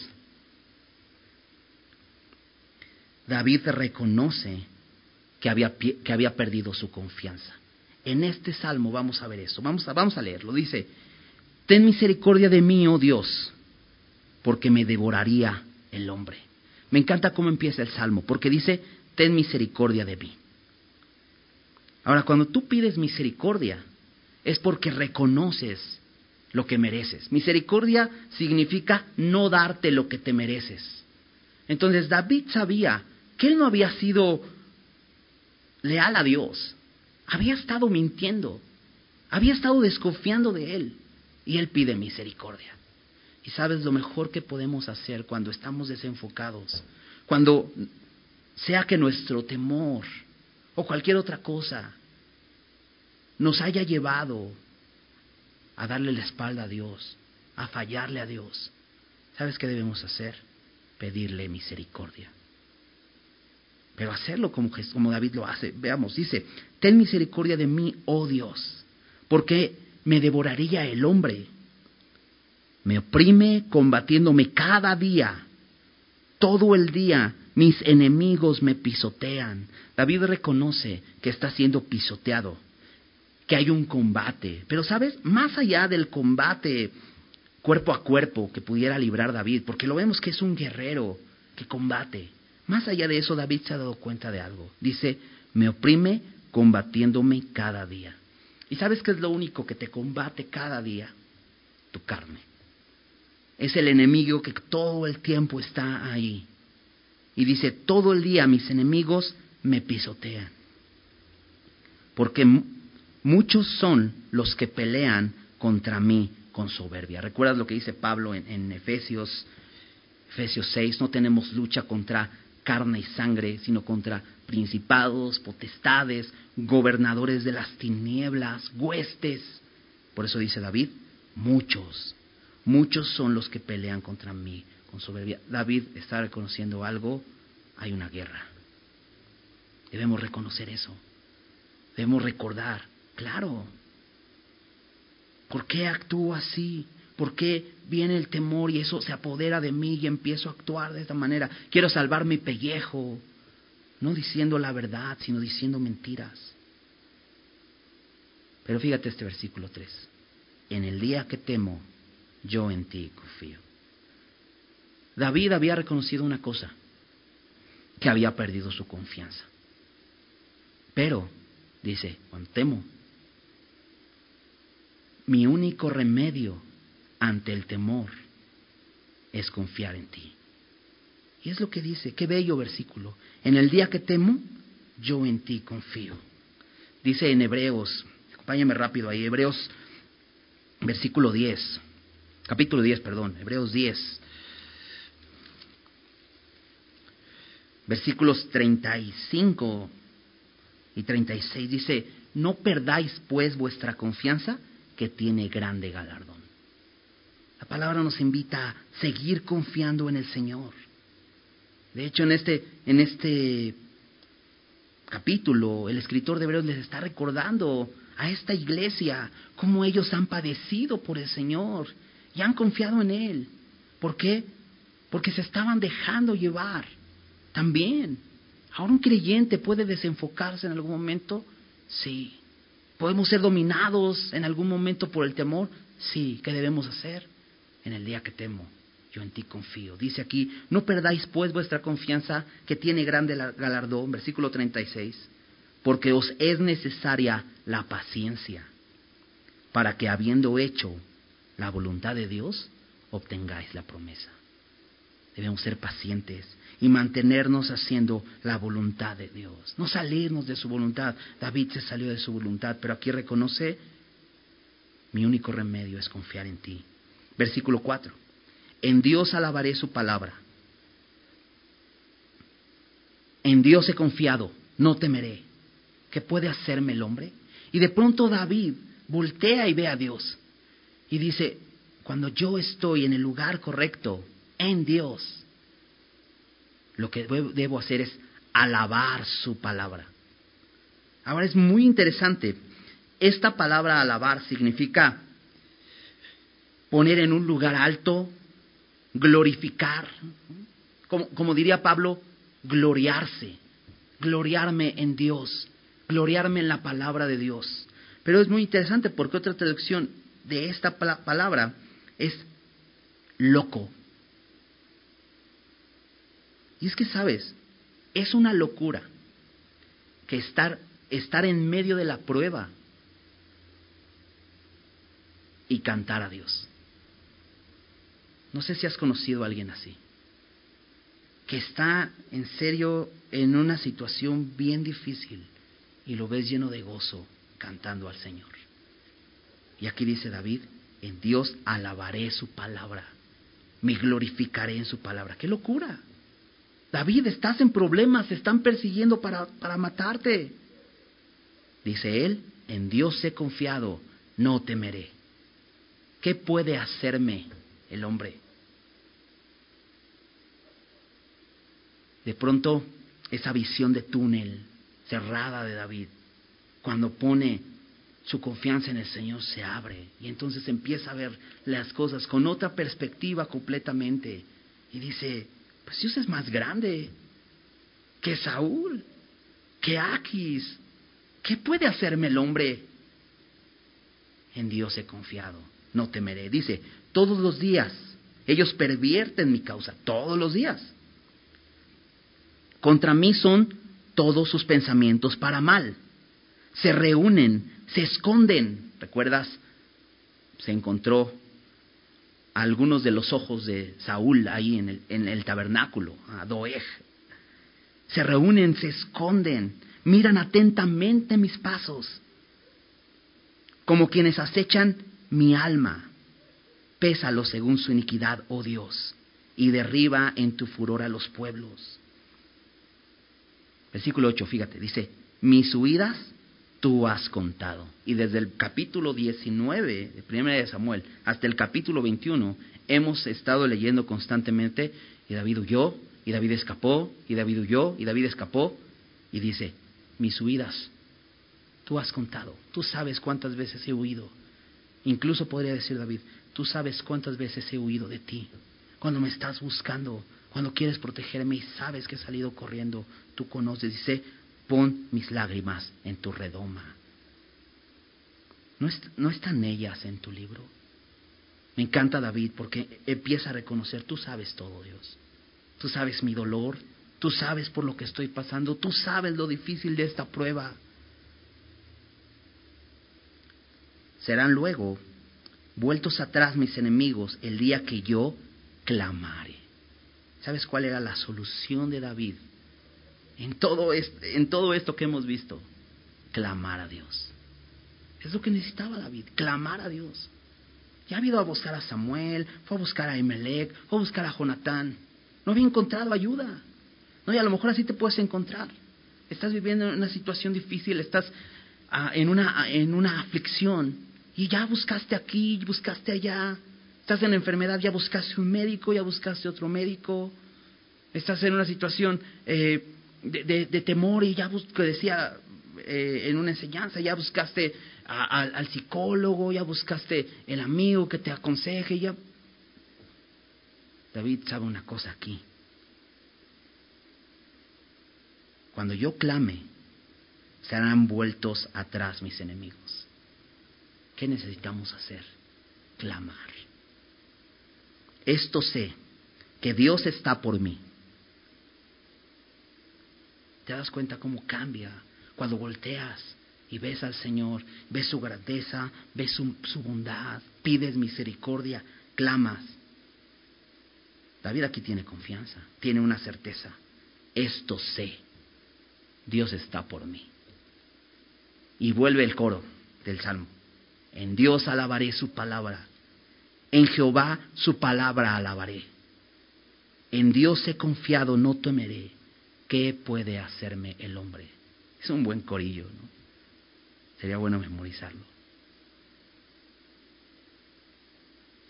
David reconoce que había, que había perdido su confianza. En este salmo vamos a ver eso, vamos a, vamos a leerlo. Dice, ten misericordia de mí, oh Dios, porque me devoraría el hombre. Me encanta cómo empieza el salmo, porque dice, ten misericordia de mí. Ahora, cuando tú pides misericordia, es porque reconoces lo que mereces. Misericordia significa no darte lo que te mereces. Entonces David sabía que él no había sido leal a Dios, había estado mintiendo, había estado desconfiando de Él y Él pide misericordia. Y sabes lo mejor que podemos hacer cuando estamos desenfocados, cuando sea que nuestro temor o cualquier otra cosa nos haya llevado a darle la espalda a Dios, a fallarle a Dios. ¿Sabes qué debemos hacer? Pedirle misericordia pero hacerlo como, como David lo hace. Veamos, dice, ten misericordia de mí, oh Dios, porque me devoraría el hombre. Me oprime combatiéndome cada día, todo el día mis enemigos me pisotean. David reconoce que está siendo pisoteado, que hay un combate. Pero sabes, más allá del combate cuerpo a cuerpo que pudiera librar David, porque lo vemos que es un guerrero que combate. Más allá de eso, David se ha dado cuenta de algo. Dice, me oprime combatiéndome cada día. ¿Y sabes qué es lo único que te combate cada día? Tu carne. Es el enemigo que todo el tiempo está ahí. Y dice, todo el día mis enemigos me pisotean. Porque muchos son los que pelean contra mí con soberbia. ¿Recuerdas lo que dice Pablo en, Efesios, Efesios 6? No tenemos lucha contra carne y sangre, sino contra principados, potestades, gobernadores de las tinieblas, huestes. Por eso dice David, muchos, muchos son los que pelean contra mí con soberbia. David está reconociendo algo, hay una guerra. Debemos reconocer eso. Debemos recordar, claro, ¿por qué actúo así? ¿Por qué viene el temor y eso se apodera de mí y empiezo a actuar de esta manera? Quiero salvar mi pellejo, no diciendo la verdad, sino diciendo mentiras. Pero fíjate este versículo 3. En el día que temo, yo en ti confío. David había reconocido una cosa, que había perdido su confianza. Pero, dice, cuando temo, mi único remedio ante el temor es confiar en ti. Y es lo que dice, qué bello versículo. En el día que temo, yo en ti confío. Dice en Hebreos, acompáñame rápido ahí, Hebreos versículo 10, capítulo 10, perdón, Hebreos 10, versículos 35 y 36 dice, no perdáis pues vuestra confianza que tiene grande galardón. La palabra nos invita a seguir confiando en el Señor. De hecho, en este, en este capítulo, el escritor de Hebreos les está recordando a esta iglesia cómo ellos han padecido por el Señor y han confiado en Él. ¿Por qué? Porque se estaban dejando llevar. También. Ahora un creyente puede desenfocarse en algún momento. Sí. ¿Podemos ser dominados en algún momento por el temor? Sí. ¿Qué debemos hacer? en el día que temo, yo en ti confío. Dice aquí, no perdáis pues vuestra confianza que tiene grande galardón, versículo 36, porque os es necesaria la paciencia, para que habiendo hecho la voluntad de Dios, obtengáis la promesa. Debemos ser pacientes y mantenernos haciendo la voluntad de Dios, no salirnos de su voluntad. David se salió de su voluntad, pero aquí reconoce, mi único remedio es confiar en ti. Versículo 4. En Dios alabaré su palabra. En Dios he confiado, no temeré. ¿Qué puede hacerme el hombre? Y de pronto David voltea y ve a Dios y dice, cuando yo estoy en el lugar correcto, en Dios, lo que debo hacer es alabar su palabra. Ahora es muy interesante, esta palabra alabar significa poner en un lugar alto, glorificar, como, como diría Pablo, gloriarse, gloriarme en Dios, gloriarme en la palabra de Dios. Pero es muy interesante porque otra traducción de esta palabra es loco. Y es que, sabes, es una locura que estar, estar en medio de la prueba y cantar a Dios. No sé si has conocido a alguien así, que está en serio en una situación bien difícil y lo ves lleno de gozo cantando al Señor. Y aquí dice David, en Dios alabaré su palabra, me glorificaré en su palabra. ¡Qué locura! David, estás en problemas, se están persiguiendo para, para matarte. Dice él, en Dios he confiado, no temeré. ¿Qué puede hacerme el hombre? De pronto, esa visión de túnel cerrada de David, cuando pone su confianza en el Señor se abre y entonces empieza a ver las cosas con otra perspectiva completamente y dice, pues Dios es más grande que Saúl, que Aquis. ¿Qué puede hacerme el hombre? En Dios he confiado, no temeré. Dice, todos los días ellos pervierten mi causa, todos los días. Contra mí son todos sus pensamientos para mal. Se reúnen se esconden. ¿Recuerdas? Se encontró algunos de los ojos de Saúl ahí en el, en el tabernáculo, a Doeg. Se reúnen, se esconden, miran atentamente mis pasos, como quienes acechan mi alma. Pésalo según su iniquidad, oh Dios, y derriba en tu furor a los pueblos. Versículo 8, fíjate, dice, mis huidas tú has contado. Y desde el capítulo 19 de Primera de Samuel hasta el capítulo 21 hemos estado leyendo constantemente y David huyó, y David escapó, y David huyó, y David escapó, y dice, mis huidas, tú has contado, tú sabes cuántas veces he huido. Incluso podría decir David, tú sabes cuántas veces he huido de ti. Cuando me estás buscando, cuando quieres protegerme y sabes que he salido corriendo, tú conoces, dice, pon mis lágrimas en tu redoma. ¿No, están ellas en tu libro? Me encanta David porque empieza a reconocer, tú sabes todo, Dios. Tú sabes mi dolor, tú sabes por lo que estoy pasando, tú sabes lo difícil de esta prueba. Serán luego vueltos atrás mis enemigos el día que yo clamare. ¿Sabes cuál era la solución de David en todo, en todo esto que hemos visto, clamar a Dios. Es lo que necesitaba David, clamar a Dios. Ya ha ido a buscar a Samuel, fue a buscar a Emelec, fue a buscar a Jonatán. No había encontrado ayuda. No, y a lo mejor así te puedes encontrar. Estás viviendo en una situación difícil, estás ah, en, una, en una aflicción y ya buscaste aquí, buscaste allá. Estás en enfermedad, ya buscaste un médico, ya buscaste otro médico. Estás en una situación eh, de, temor y ya que decía eh, en una enseñanza, ya buscaste al psicólogo, ya buscaste el amigo que te aconseje, ya... David sabe una cosa aquí. Cuando yo clame, serán vueltos atrás mis enemigos. ¿Qué necesitamos hacer? Clamar. Esto sé, que Dios está por mí ¿Te das cuenta cómo cambia Cuando volteas y ves al Señor, ves su grandeza, ves su, bondad, pides misericordia, clamas. David aquí tiene confianza, tiene una certeza. Esto sé, Dios está por mí. Y vuelve el coro del Salmo. En Dios alabaré su palabra. En Jehová su palabra alabaré. En Dios he confiado, no temeré. ¿Qué puede hacerme el hombre? Es un buen corillo, ¿no? Sería bueno memorizarlo.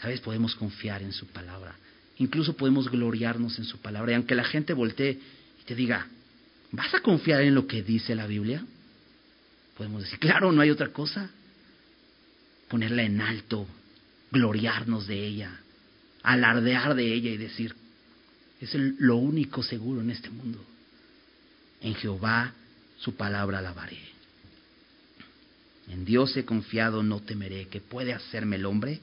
¿Sabes? Podemos confiar en su palabra. Incluso podemos gloriarnos en su palabra. Y aunque la gente voltee y te diga, ¿vas a confiar en lo que dice la Biblia? Podemos decir, claro, no hay otra cosa. Ponerla en alto, gloriarnos de ella, alardear de ella y decir, es lo único seguro en este mundo. En Jehová su palabra alabaré. En Dios he confiado, no temeré. ¿Qué puede hacerme el hombre?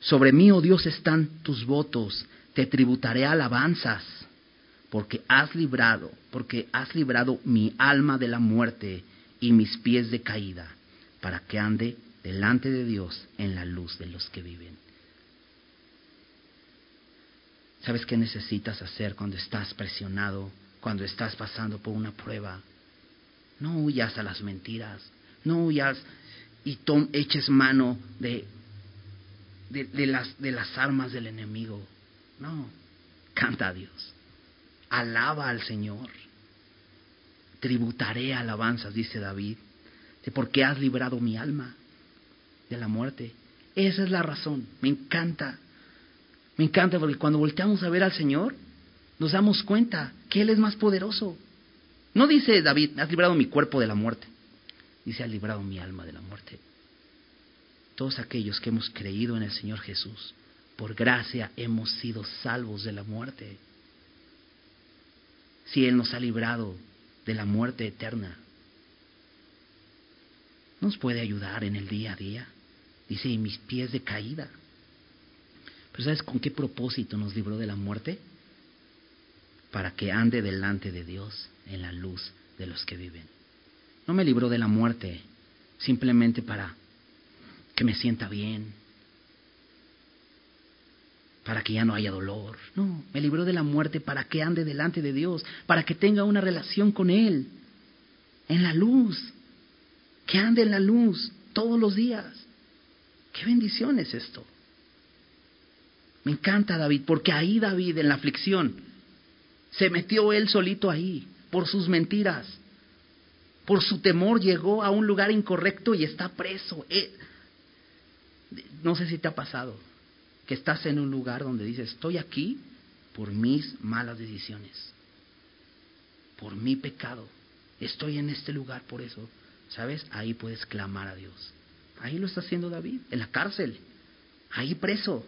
Sobre mí, oh Dios, están tus votos. Te tributaré alabanzas, porque has librado, porque has librado mi alma de la muerte y mis pies de caída, para que ande delante de Dios en la luz de los que viven. ¿Sabes qué necesitas hacer cuando estás presionado, cuando estás pasando por una prueba? No huyas a las mentiras, no huyas y eches mano de, de, las, de las armas del enemigo. No, canta a Dios, alaba al Señor, tributaré alabanzas, dice David, porque has librado mi alma de la muerte. Esa es la razón, me encanta, me encanta porque cuando volteamos a ver al Señor, nos damos cuenta que Él es más poderoso. No dice David, has librado mi cuerpo de la muerte. Dice, has librado mi alma de la muerte. Todos aquellos que hemos creído en el Señor Jesús, por gracia hemos sido salvos de la muerte. Si Él nos ha librado de la muerte eterna, nos puede ayudar en el día a día. Dice, y mis pies de caída. Pero ¿sabes con qué propósito nos libró de la muerte? Para que ande delante de Dios en la luz de los que viven. No me libró de la muerte simplemente para que me sienta bien, para que ya no haya dolor. No, me libró de la muerte para que ande delante de Dios, para que tenga una relación con Él, en la luz, que ande en la luz todos los días. Qué bendición es esto. Me encanta David, porque ahí David en la aflicción se metió él solito ahí, por sus mentiras, por su temor llegó a un lugar incorrecto y está preso. Eh, no sé si te ha pasado que estás en un lugar donde dices, estoy aquí por mis malas decisiones, por mi pecado, estoy en este lugar por eso. ¿Sabes? Ahí puedes clamar a Dios. Ahí lo está haciendo David, en la cárcel, ahí preso.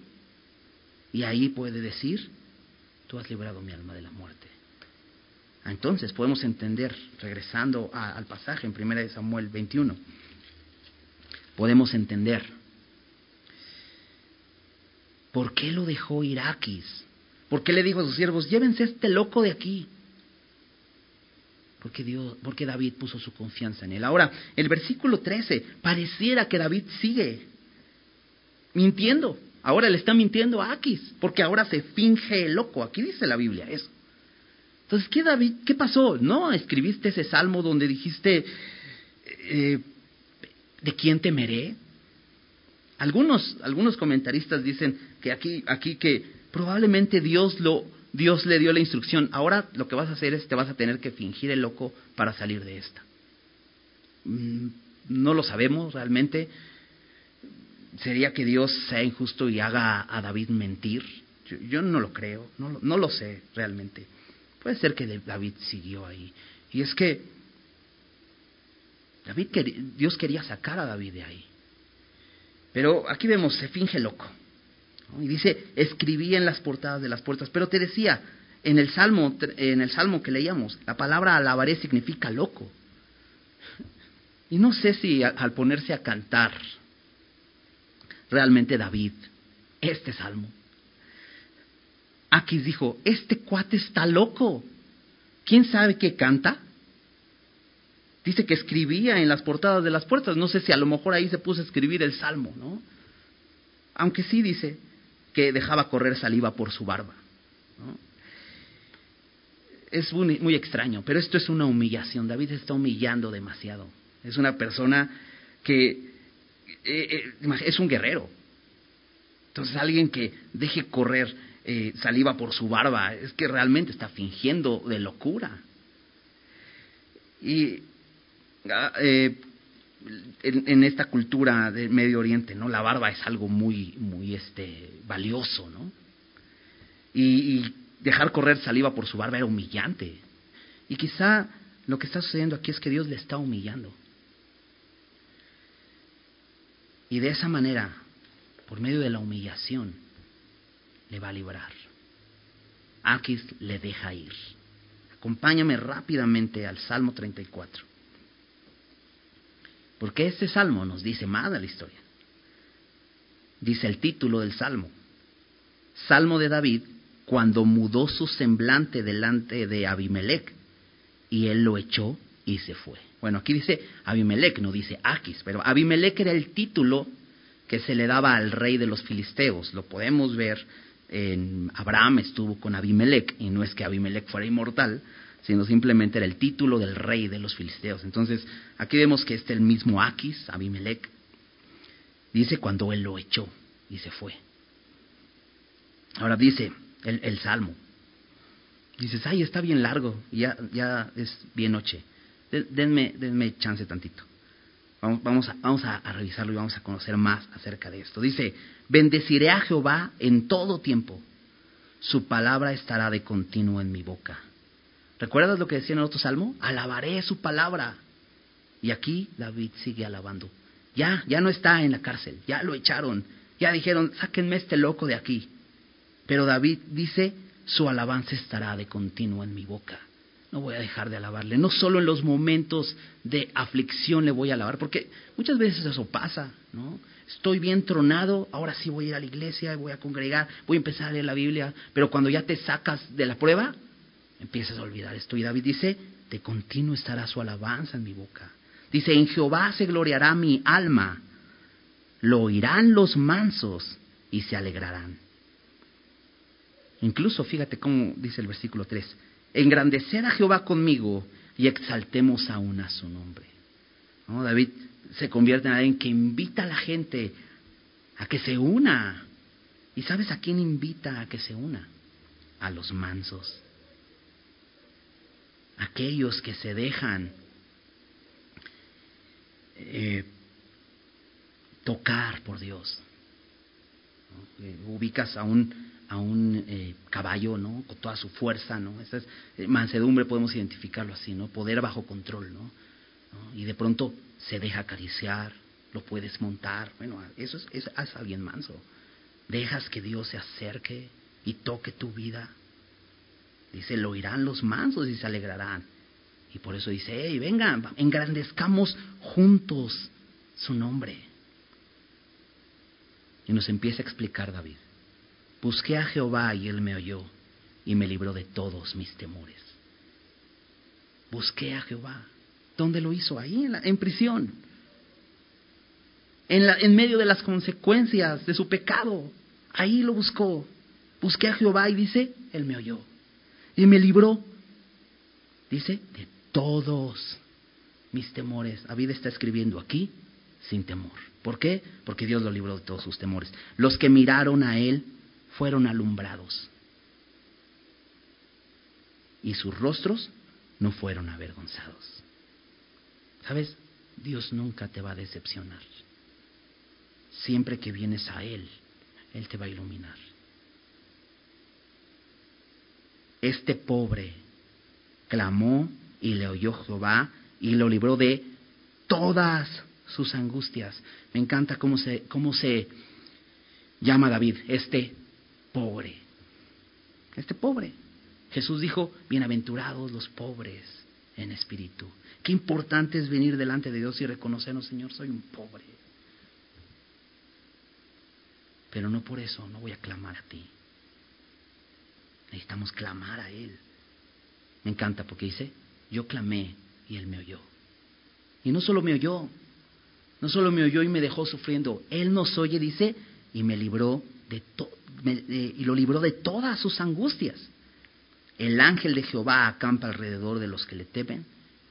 Y ahí puede decir, tú has librado mi alma de la muerte. Entonces podemos entender, regresando al pasaje en 1 Samuel 21, podemos entender por qué lo dejó Iraquis, por qué le dijo a sus siervos, llévense este loco de aquí. Porque, Dios, porque David puso su confianza en él. Ahora, el versículo 13, pareciera que David sigue mintiendo. Ahora le está mintiendo a Aquis, porque ahora se finge loco. Aquí dice la Biblia eso. Entonces, ¿qué, David, qué pasó? ¿No escribiste ese salmo donde dijiste, eh, ¿de quién temeré? Algunos, algunos comentaristas dicen que aquí, aquí que probablemente Dios lo, Dios le dio la instrucción, ahora lo que vas a hacer es te vas a tener que fingir el loco para salir de esta. Mm, no lo sabemos realmente. ¿Sería que Dios sea injusto y haga a David mentir? Yo, no lo creo, no, no lo sé realmente. Puede ser que David siguió ahí. Y es que David Dios quería sacar a David de ahí. Pero aquí vemos, se finge loco. Y dice, escribí en las portadas de las puertas. Pero te decía, en el salmo, en el salmo que leíamos, la palabra alabaré significa loco. Y no sé si al ponerse a cantar, realmente David, este salmo, Aquis dijo, este cuate está loco. ¿Quién sabe qué canta? Dice que escribía en las portadas de las puertas. No sé si a lo mejor ahí se puso a escribir el salmo, ¿no? Aunque sí dice que dejaba correr saliva por su barba. Es muy, extraño, pero esto es una humillación. David está humillando demasiado. Es una persona que eh, eh, es un guerrero. Entonces alguien que deje correr eh, saliva por su barba es que realmente está fingiendo de locura. Y en, esta cultura del Medio Oriente, ¿no? La barba es algo muy, muy este, valioso, ¿no? Y, dejar correr saliva por su barba era humillante. Y quizá lo que está sucediendo aquí es que Dios le está humillando. Y de esa manera, por medio de la humillación, le va a librar. Aquis le deja ir. Acompáñame rápidamente al Salmo 34. Porque este salmo nos dice más de la historia. Dice el título del salmo. Salmo de David cuando mudó su semblante delante de Abimelech y él lo echó y se fue. Bueno, aquí dice Abimelech, no dice Aquis, pero Abimelech era el título que se le daba al rey de los filisteos. Lo podemos ver en Abraham estuvo con Abimelech y no es que Abimelech fuera inmortal, sino simplemente era el título del rey de los filisteos. Entonces, aquí vemos que este el mismo Aquis, Abimelech, dice cuando él lo echó y se fue. Ahora dice el, Salmo. Dices, ay, está bien largo, ya, ya es bien noche. denme, denme chance tantito. Vamos, vamos, vamos a revisarlo y vamos a conocer más acerca de esto. Dice, bendeciré a Jehová en todo tiempo. Su palabra estará de continuo en mi boca. ¿Recuerdas lo que decía en el otro salmo? Alabaré su palabra. Y aquí David sigue alabando. Ya, ya no está en la cárcel, ya lo echaron, ya dijeron, sáquenme este loco de aquí. Pero David dice, su alabanza estará de continuo en mi boca. No voy a dejar de alabarle. No solo en los momentos de aflicción le voy a alabar, porque muchas veces eso pasa, ¿no? Estoy bien tronado, ahora sí voy a ir a la iglesia, voy a congregar, voy a empezar a leer la Biblia, pero cuando ya te sacas de la prueba, empiezas a olvidar esto. Y David dice, de continuo estará su alabanza en mi boca. Dice, en Jehová se gloriará mi alma, lo oirán los mansos y se alegrarán. Incluso fíjate cómo dice el versículo 3, engrandecer a Jehová conmigo y exaltemos aún a su nombre. ¿No? David se convierte en alguien que invita a la gente a que se una. ¿Y sabes a quién invita a que se una? A los mansos aquellos que se dejan eh, tocar por Dios. Eh, ubicas a un, a un eh, caballo, ¿no? Con toda su fuerza, ¿no? Esa es, mansedumbre podemos identificarlo así, ¿no? Poder bajo control, ¿no? Y de pronto se deja acariciar, lo puedes montar. Bueno, eso es, es, es alguien manso. Dejas que Dios se acerque y toque tu vida. Dice, lo oirán los mansos y se alegrarán. Y por eso dice, hey, vengan, engrandezcamos juntos su nombre. Y nos empieza a explicar David. Busqué a Jehová y él me oyó y me libró de todos mis temores. Busqué a Jehová. ¿Dónde lo hizo? Ahí, en, prisión. En, en medio de las consecuencias de su pecado. Ahí lo buscó. Busqué a Jehová y dice, él me oyó y me libró, dice, de todos mis temores. David está escribiendo aquí sin temor. ¿Por qué? Porque Dios lo libró de todos sus temores. Los que miraron a Él fueron alumbrados. Y sus rostros no fueron avergonzados. ¿Sabes? Dios nunca te va a decepcionar. Siempre que vienes a Él, Él te va a iluminar. Este pobre clamó y le oyó Jehová y lo libró de todas sus angustias. Me encanta cómo se, cómo se llama David, este pobre. Este pobre. Jesús dijo, bienaventurados los pobres en espíritu. Qué importante es venir delante de Dios y reconocernos, Señor, soy un pobre. Pero no por eso no voy a clamar a ti. Necesitamos clamar a Él. Me encanta porque dice, yo clamé y Él me oyó. Y no solo me oyó, no solo me oyó y me dejó sufriendo, Él nos oye, dice, y me libró de, y lo libró de todas sus angustias. El ángel de Jehová acampa alrededor de los que le temen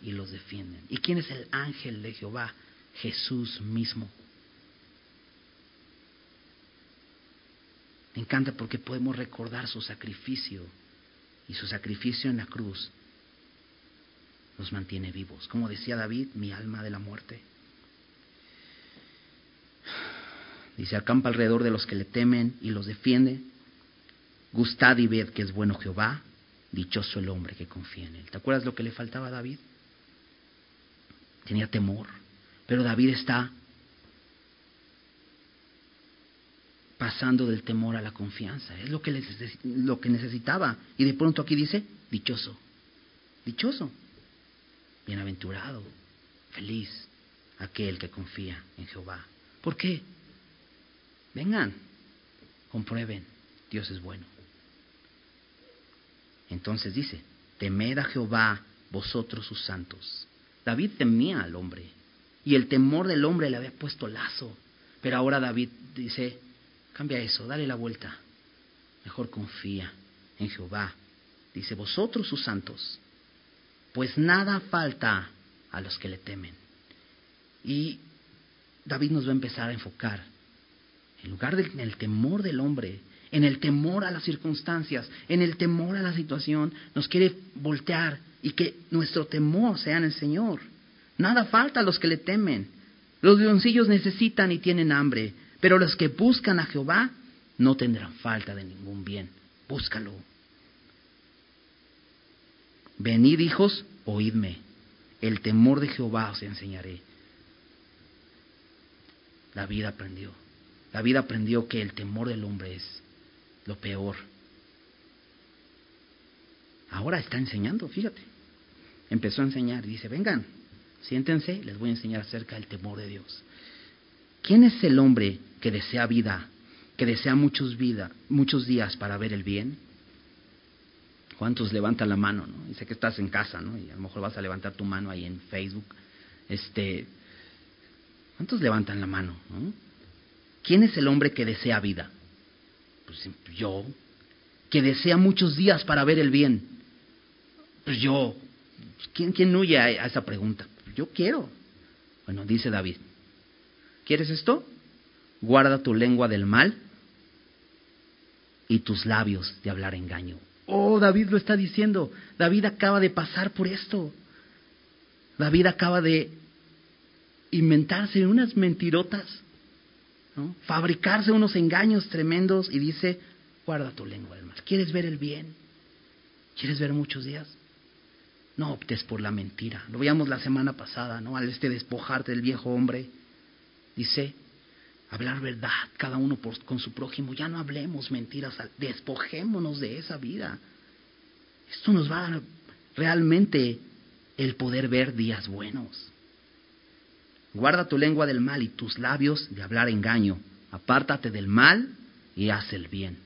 y los defienden. ¿Y quién es el ángel de Jehová? Jesús mismo. Encanta porque podemos recordar su sacrificio y su sacrificio en la cruz nos mantiene vivos. Como decía David, mi alma de la muerte. Dice, acampa alrededor de los que le temen y los defiende. Gustad y ved que es bueno Jehová, dichoso el hombre que confía en él. ¿Te acuerdas lo que le faltaba a David? Tenía temor, pero David está pasando del temor a la confianza. Es lo que, lo que necesitaba. Y de pronto aquí dice, dichoso, dichoso, bienaventurado, feliz, aquel que confía en Jehová. ¿Por qué? Vengan, comprueben, Dios es bueno. Entonces dice, temed a Jehová vosotros sus santos. David temía al hombre y el temor del hombre le había puesto lazo. Pero ahora David dice, cambia eso, dale la vuelta. Mejor confía en Jehová. Dice, vosotros sus santos, pues nada falta a los que le temen. Y David nos va a empezar a enfocar, en lugar del temor del hombre, en el temor a las circunstancias, en el temor a la situación, nos quiere voltear y que nuestro temor sea en el Señor. Nada falta a los que le temen. Los leoncillos necesitan y tienen hambre, pero los que buscan a Jehová no tendrán falta de ningún bien. Búscalo. Venid hijos, oídme. El temor de Jehová os enseñaré. David aprendió. David aprendió que el temor del hombre es lo peor. Ahora está enseñando, fíjate. Empezó a enseñar y dice, vengan, siéntense, les voy a enseñar acerca del temor de Dios. ¿Quién es el hombre que desea vida, que desea muchos, vida, muchos días para ver el bien? ¿Cuántos levantan la mano? ¿no? Dice que estás en casa, ¿no? Y a lo mejor vas a levantar tu mano ahí en Facebook. Este, ¿Cuántos levantan la mano? ¿no? ¿Quién es el hombre que desea vida? Pues yo, que desea muchos días para ver el bien. Pues yo, ¿quién, quién huye a, esa pregunta? Yo quiero. Bueno, dice David, ¿quieres esto? Guarda tu lengua del mal y tus labios de hablar engaño. Oh, David lo está diciendo. David acaba de pasar por esto. David acaba de inventarse unas mentirotas fabricarse unos engaños tremendos y dice, guarda tu lengua del mal. ¿Quieres ver el bien? ¿Quieres ver muchos días? No optes por la mentira. Lo veíamos la semana pasada, ¿no? Al este despojarte del viejo hombre. Dice, hablar verdad, cada uno con su prójimo. Ya no hablemos mentiras, despojémonos de esa vida. Esto nos va a dar realmente el poder ver días buenos. Guarda tu lengua del mal y tus labios de hablar engaño. Apártate del mal y haz el bien.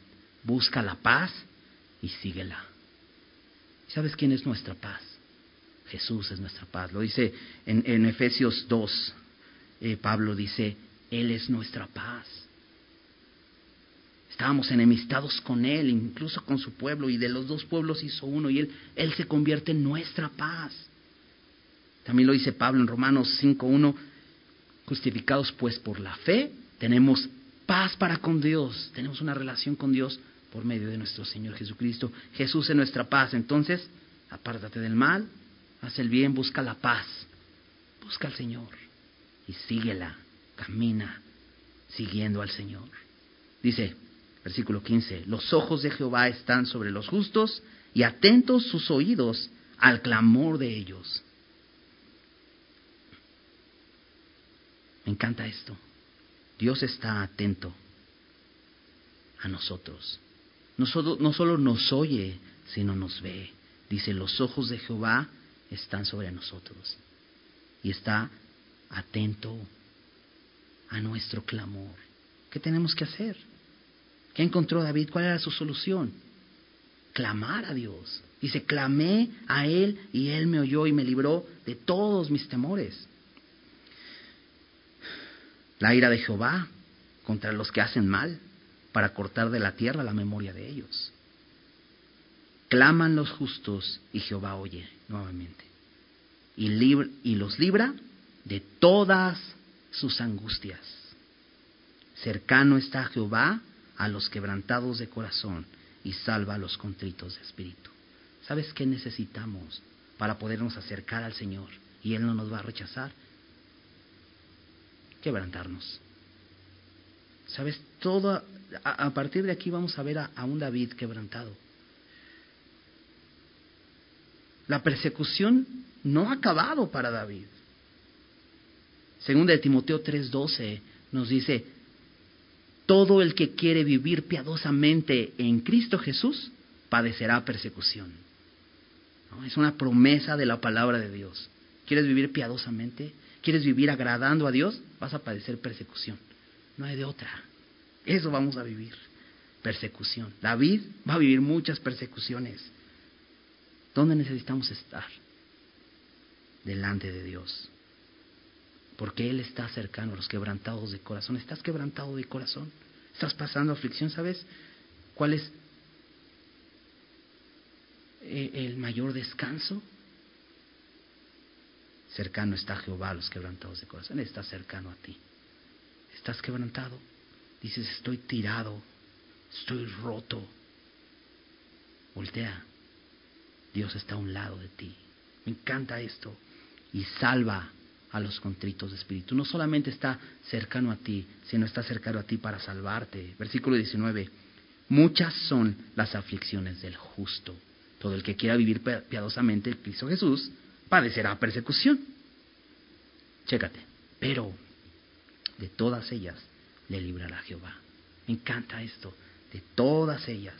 Busca la paz y síguela. ¿Sabes quién es nuestra paz? Jesús es nuestra paz. Lo dice en, Efesios 2. Eh, Pablo dice, Él es nuestra paz. Estábamos enemistados con Él, incluso con su pueblo, y de los dos pueblos hizo uno, y Él, Él se convierte en nuestra paz. También lo dice Pablo en Romanos 5.1, Justificados pues por la fe, tenemos paz para con Dios, tenemos una relación con Dios por medio de nuestro Señor Jesucristo. Jesús es nuestra paz. Entonces, apártate del mal, haz el bien, busca la paz, busca al Señor y síguela, camina siguiendo al Señor. Dice, versículo 15, los ojos de Jehová están sobre los justos y atentos sus oídos al clamor de ellos. Me encanta esto. Dios está atento a nosotros. No solo, no solo nos oye, sino nos ve. Dice, los ojos de Jehová están sobre nosotros. Y está atento a nuestro clamor. ¿Qué tenemos que hacer? ¿Qué encontró David? ¿Cuál era su solución? Clamar a Dios. Dice, clamé a Él y Él me oyó y me libró de todos mis temores. La ira de Jehová contra los que hacen mal, para cortar de la tierra la memoria de ellos. Claman los justos y Jehová oye nuevamente. Y, y los libra de todas sus angustias. Cercano está Jehová a los quebrantados de corazón y salva a los contritos de espíritu. ¿Sabes qué necesitamos para podernos acercar al Señor y Él no nos va a rechazar? Quebrantarnos. ¿Sabes? Todo, a, partir de aquí vamos a ver a, un David quebrantado. La persecución no ha acabado para David. Según de Timoteo 3:12 nos dice, todo el que quiere vivir piadosamente en Cristo Jesús padecerá persecución. Es una promesa de la palabra de Dios. ¿Quieres vivir piadosamente? ¿Quieres vivir agradando a Dios? Vas a padecer persecución. No hay de otra. Eso vamos a vivir. Persecución. David va a vivir muchas persecuciones. ¿Dónde necesitamos estar? Delante de Dios. Porque Él está cercano a los quebrantados de corazón. ¿Estás quebrantado de corazón? ¿Estás pasando aflicción? ¿Sabes cuál es eh, el mayor descanso? Cercano está Jehová a los quebrantados de corazón. Él está cercano a ti. ¿Estás quebrantado? Dices, estoy tirado, estoy roto. Voltea. Dios está a un lado de ti. Me encanta esto. Y salva a los contritos de espíritu. No solamente está cercano a ti, sino está cercano a ti para salvarte. Versículo 19. Muchas son las aflicciones del justo. Todo el que quiera vivir piadosamente el Cristo Jesús padecerá persecución. Chécate. Pero de todas ellas le librará Jehová. Encanta esto. De todas ellas.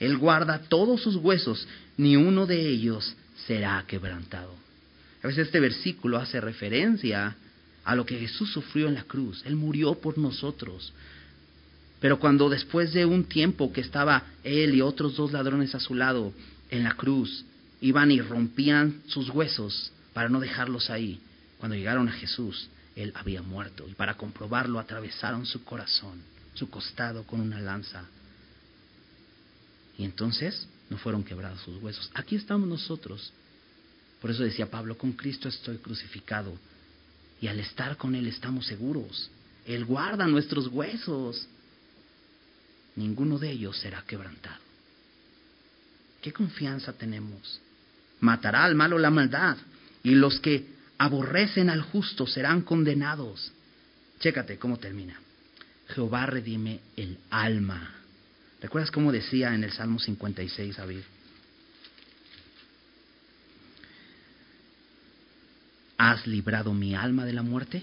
Él guarda todos sus huesos, ni uno de ellos será quebrantado. A veces este versículo hace referencia a lo que Jesús sufrió en la cruz. Él murió por nosotros. Pero cuando después de un tiempo que estaba él y otros dos ladrones a su lado en la cruz, iban y rompían sus huesos para no dejarlos ahí, cuando llegaron a Jesús, él había muerto. Y para comprobarlo atravesaron su corazón, su costado con una lanza. Y entonces no fueron quebrados sus huesos. Aquí estamos nosotros por eso decía Pablo, con Cristo estoy crucificado. Y al estar con Él estamos seguros. Él guarda nuestros huesos. Ninguno de ellos será quebrantado. ¿Qué confianza tenemos? Matará al malo la maldad. Y los que aborrecen al justo serán condenados. Chécate cómo termina. Jehová redime el alma. ¿Recuerdas cómo decía en el Salmo 56 David? ¿Has librado mi alma de la muerte?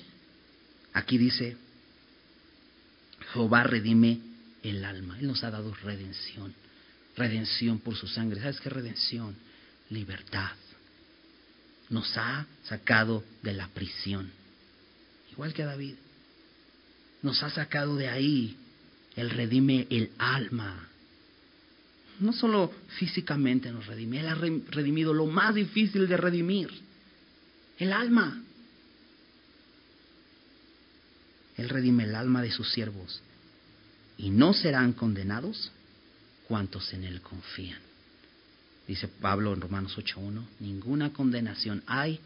Aquí dice, Jehová redime el alma. Él nos ha dado redención. Redención por su sangre. ¿Sabes qué redención? Libertad. Nos ha sacado de la prisión. Igual que a David. Nos ha sacado de ahí. Él redime el alma. No solo físicamente nos redime, Él ha redimido lo más difícil de redimir el alma. Él redime el alma de sus siervos y no serán condenados cuantos en Él confían. Dice Pablo en Romanos 8.1, ninguna condenación hay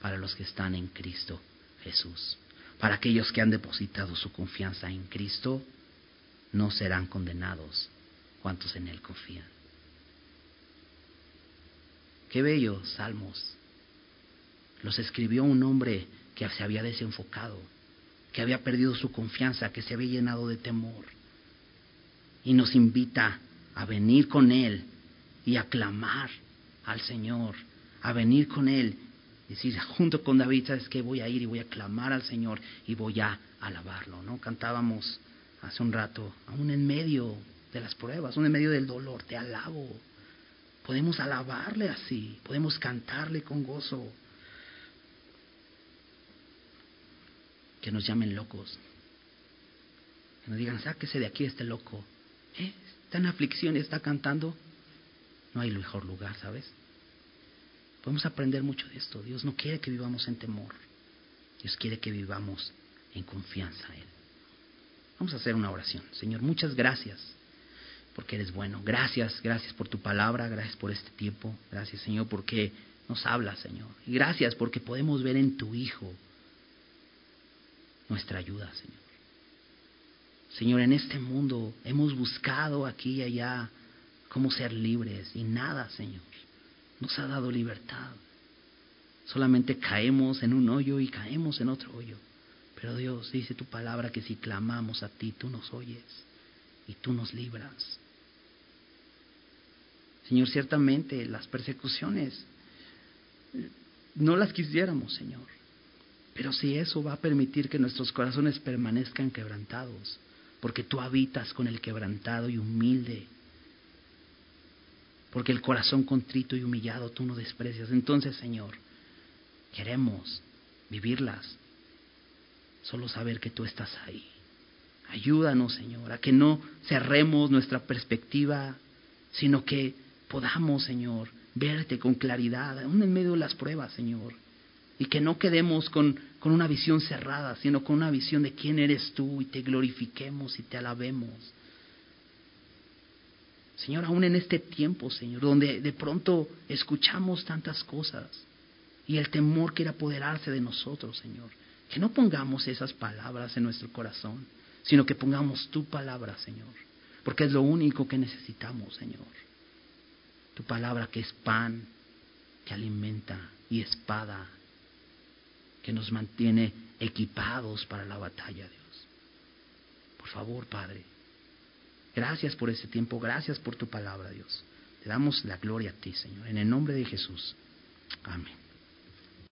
para los que están en Cristo Jesús. Para aquellos que han depositado su confianza en Cristo, no serán condenados cuantos en Él confían. Qué bellos salmos los escribió un hombre que se había desenfocado, que había perdido su confianza, que se había llenado de temor. Y nos invita a venir con Él y a clamar al Señor, a venir con Él. Decir, junto con David, ¿sabes qué? Voy a ir y voy a clamar al Señor y voy a alabarlo, ¿no? Cantábamos hace un rato, aún en medio de las pruebas, aún en medio del dolor, te alabo. Podemos alabarle así, podemos cantarle con gozo. Que nos llamen locos. Que nos digan, sáquese de aquí este loco. ¿Eh? Está en aflicción y está cantando. No hay mejor lugar, ¿sabes? Podemos aprender mucho de esto. Dios no quiere que vivamos en temor. Dios quiere que vivamos en confianza a Él. Vamos a hacer una oración. Señor, muchas gracias porque eres bueno. Gracias, gracias por tu palabra, gracias por este tiempo. Gracias, Señor, porque nos hablas, Señor. Y gracias porque podemos ver en tu Hijo nuestra ayuda, Señor. Señor, en este mundo hemos buscado aquí y allá cómo ser libres y nada, Señor, nos ha dado libertad. Solamente caemos en un hoyo y caemos en otro hoyo. Pero Dios dice tu palabra que si clamamos a ti, tú nos oyes y tú nos libras. Señor, ciertamente las persecuciones no las quisiéramos, Señor. Pero si eso va a permitir que nuestros corazones permanezcan quebrantados, porque tú habitas con el quebrantado y humilde, porque el corazón contrito y humillado tú no desprecias. Entonces, Señor, queremos vivirlas, solo saber que tú estás ahí. Ayúdanos, Señor, a que no cerremos nuestra perspectiva, sino que podamos, Señor, verte con claridad, aún en medio de las pruebas, Señor. Y que no quedemos con, con una visión cerrada, sino con una visión de quién eres tú y te glorifiquemos y te alabemos. Señor, aún en este tiempo, Señor, donde de pronto escuchamos tantas cosas y el temor quiere apoderarse de nosotros, Señor, que no pongamos esas palabras en nuestro corazón, sino que pongamos tu palabra, Señor, porque es lo único que necesitamos, Señor. Tu palabra que es pan, que alimenta y espada, que nos mantiene equipados para la batalla, Dios. Por favor, Padre, gracias por ese tiempo, gracias por tu palabra, Dios. Te damos la gloria a ti, Señor, en el nombre de Jesús. Amén.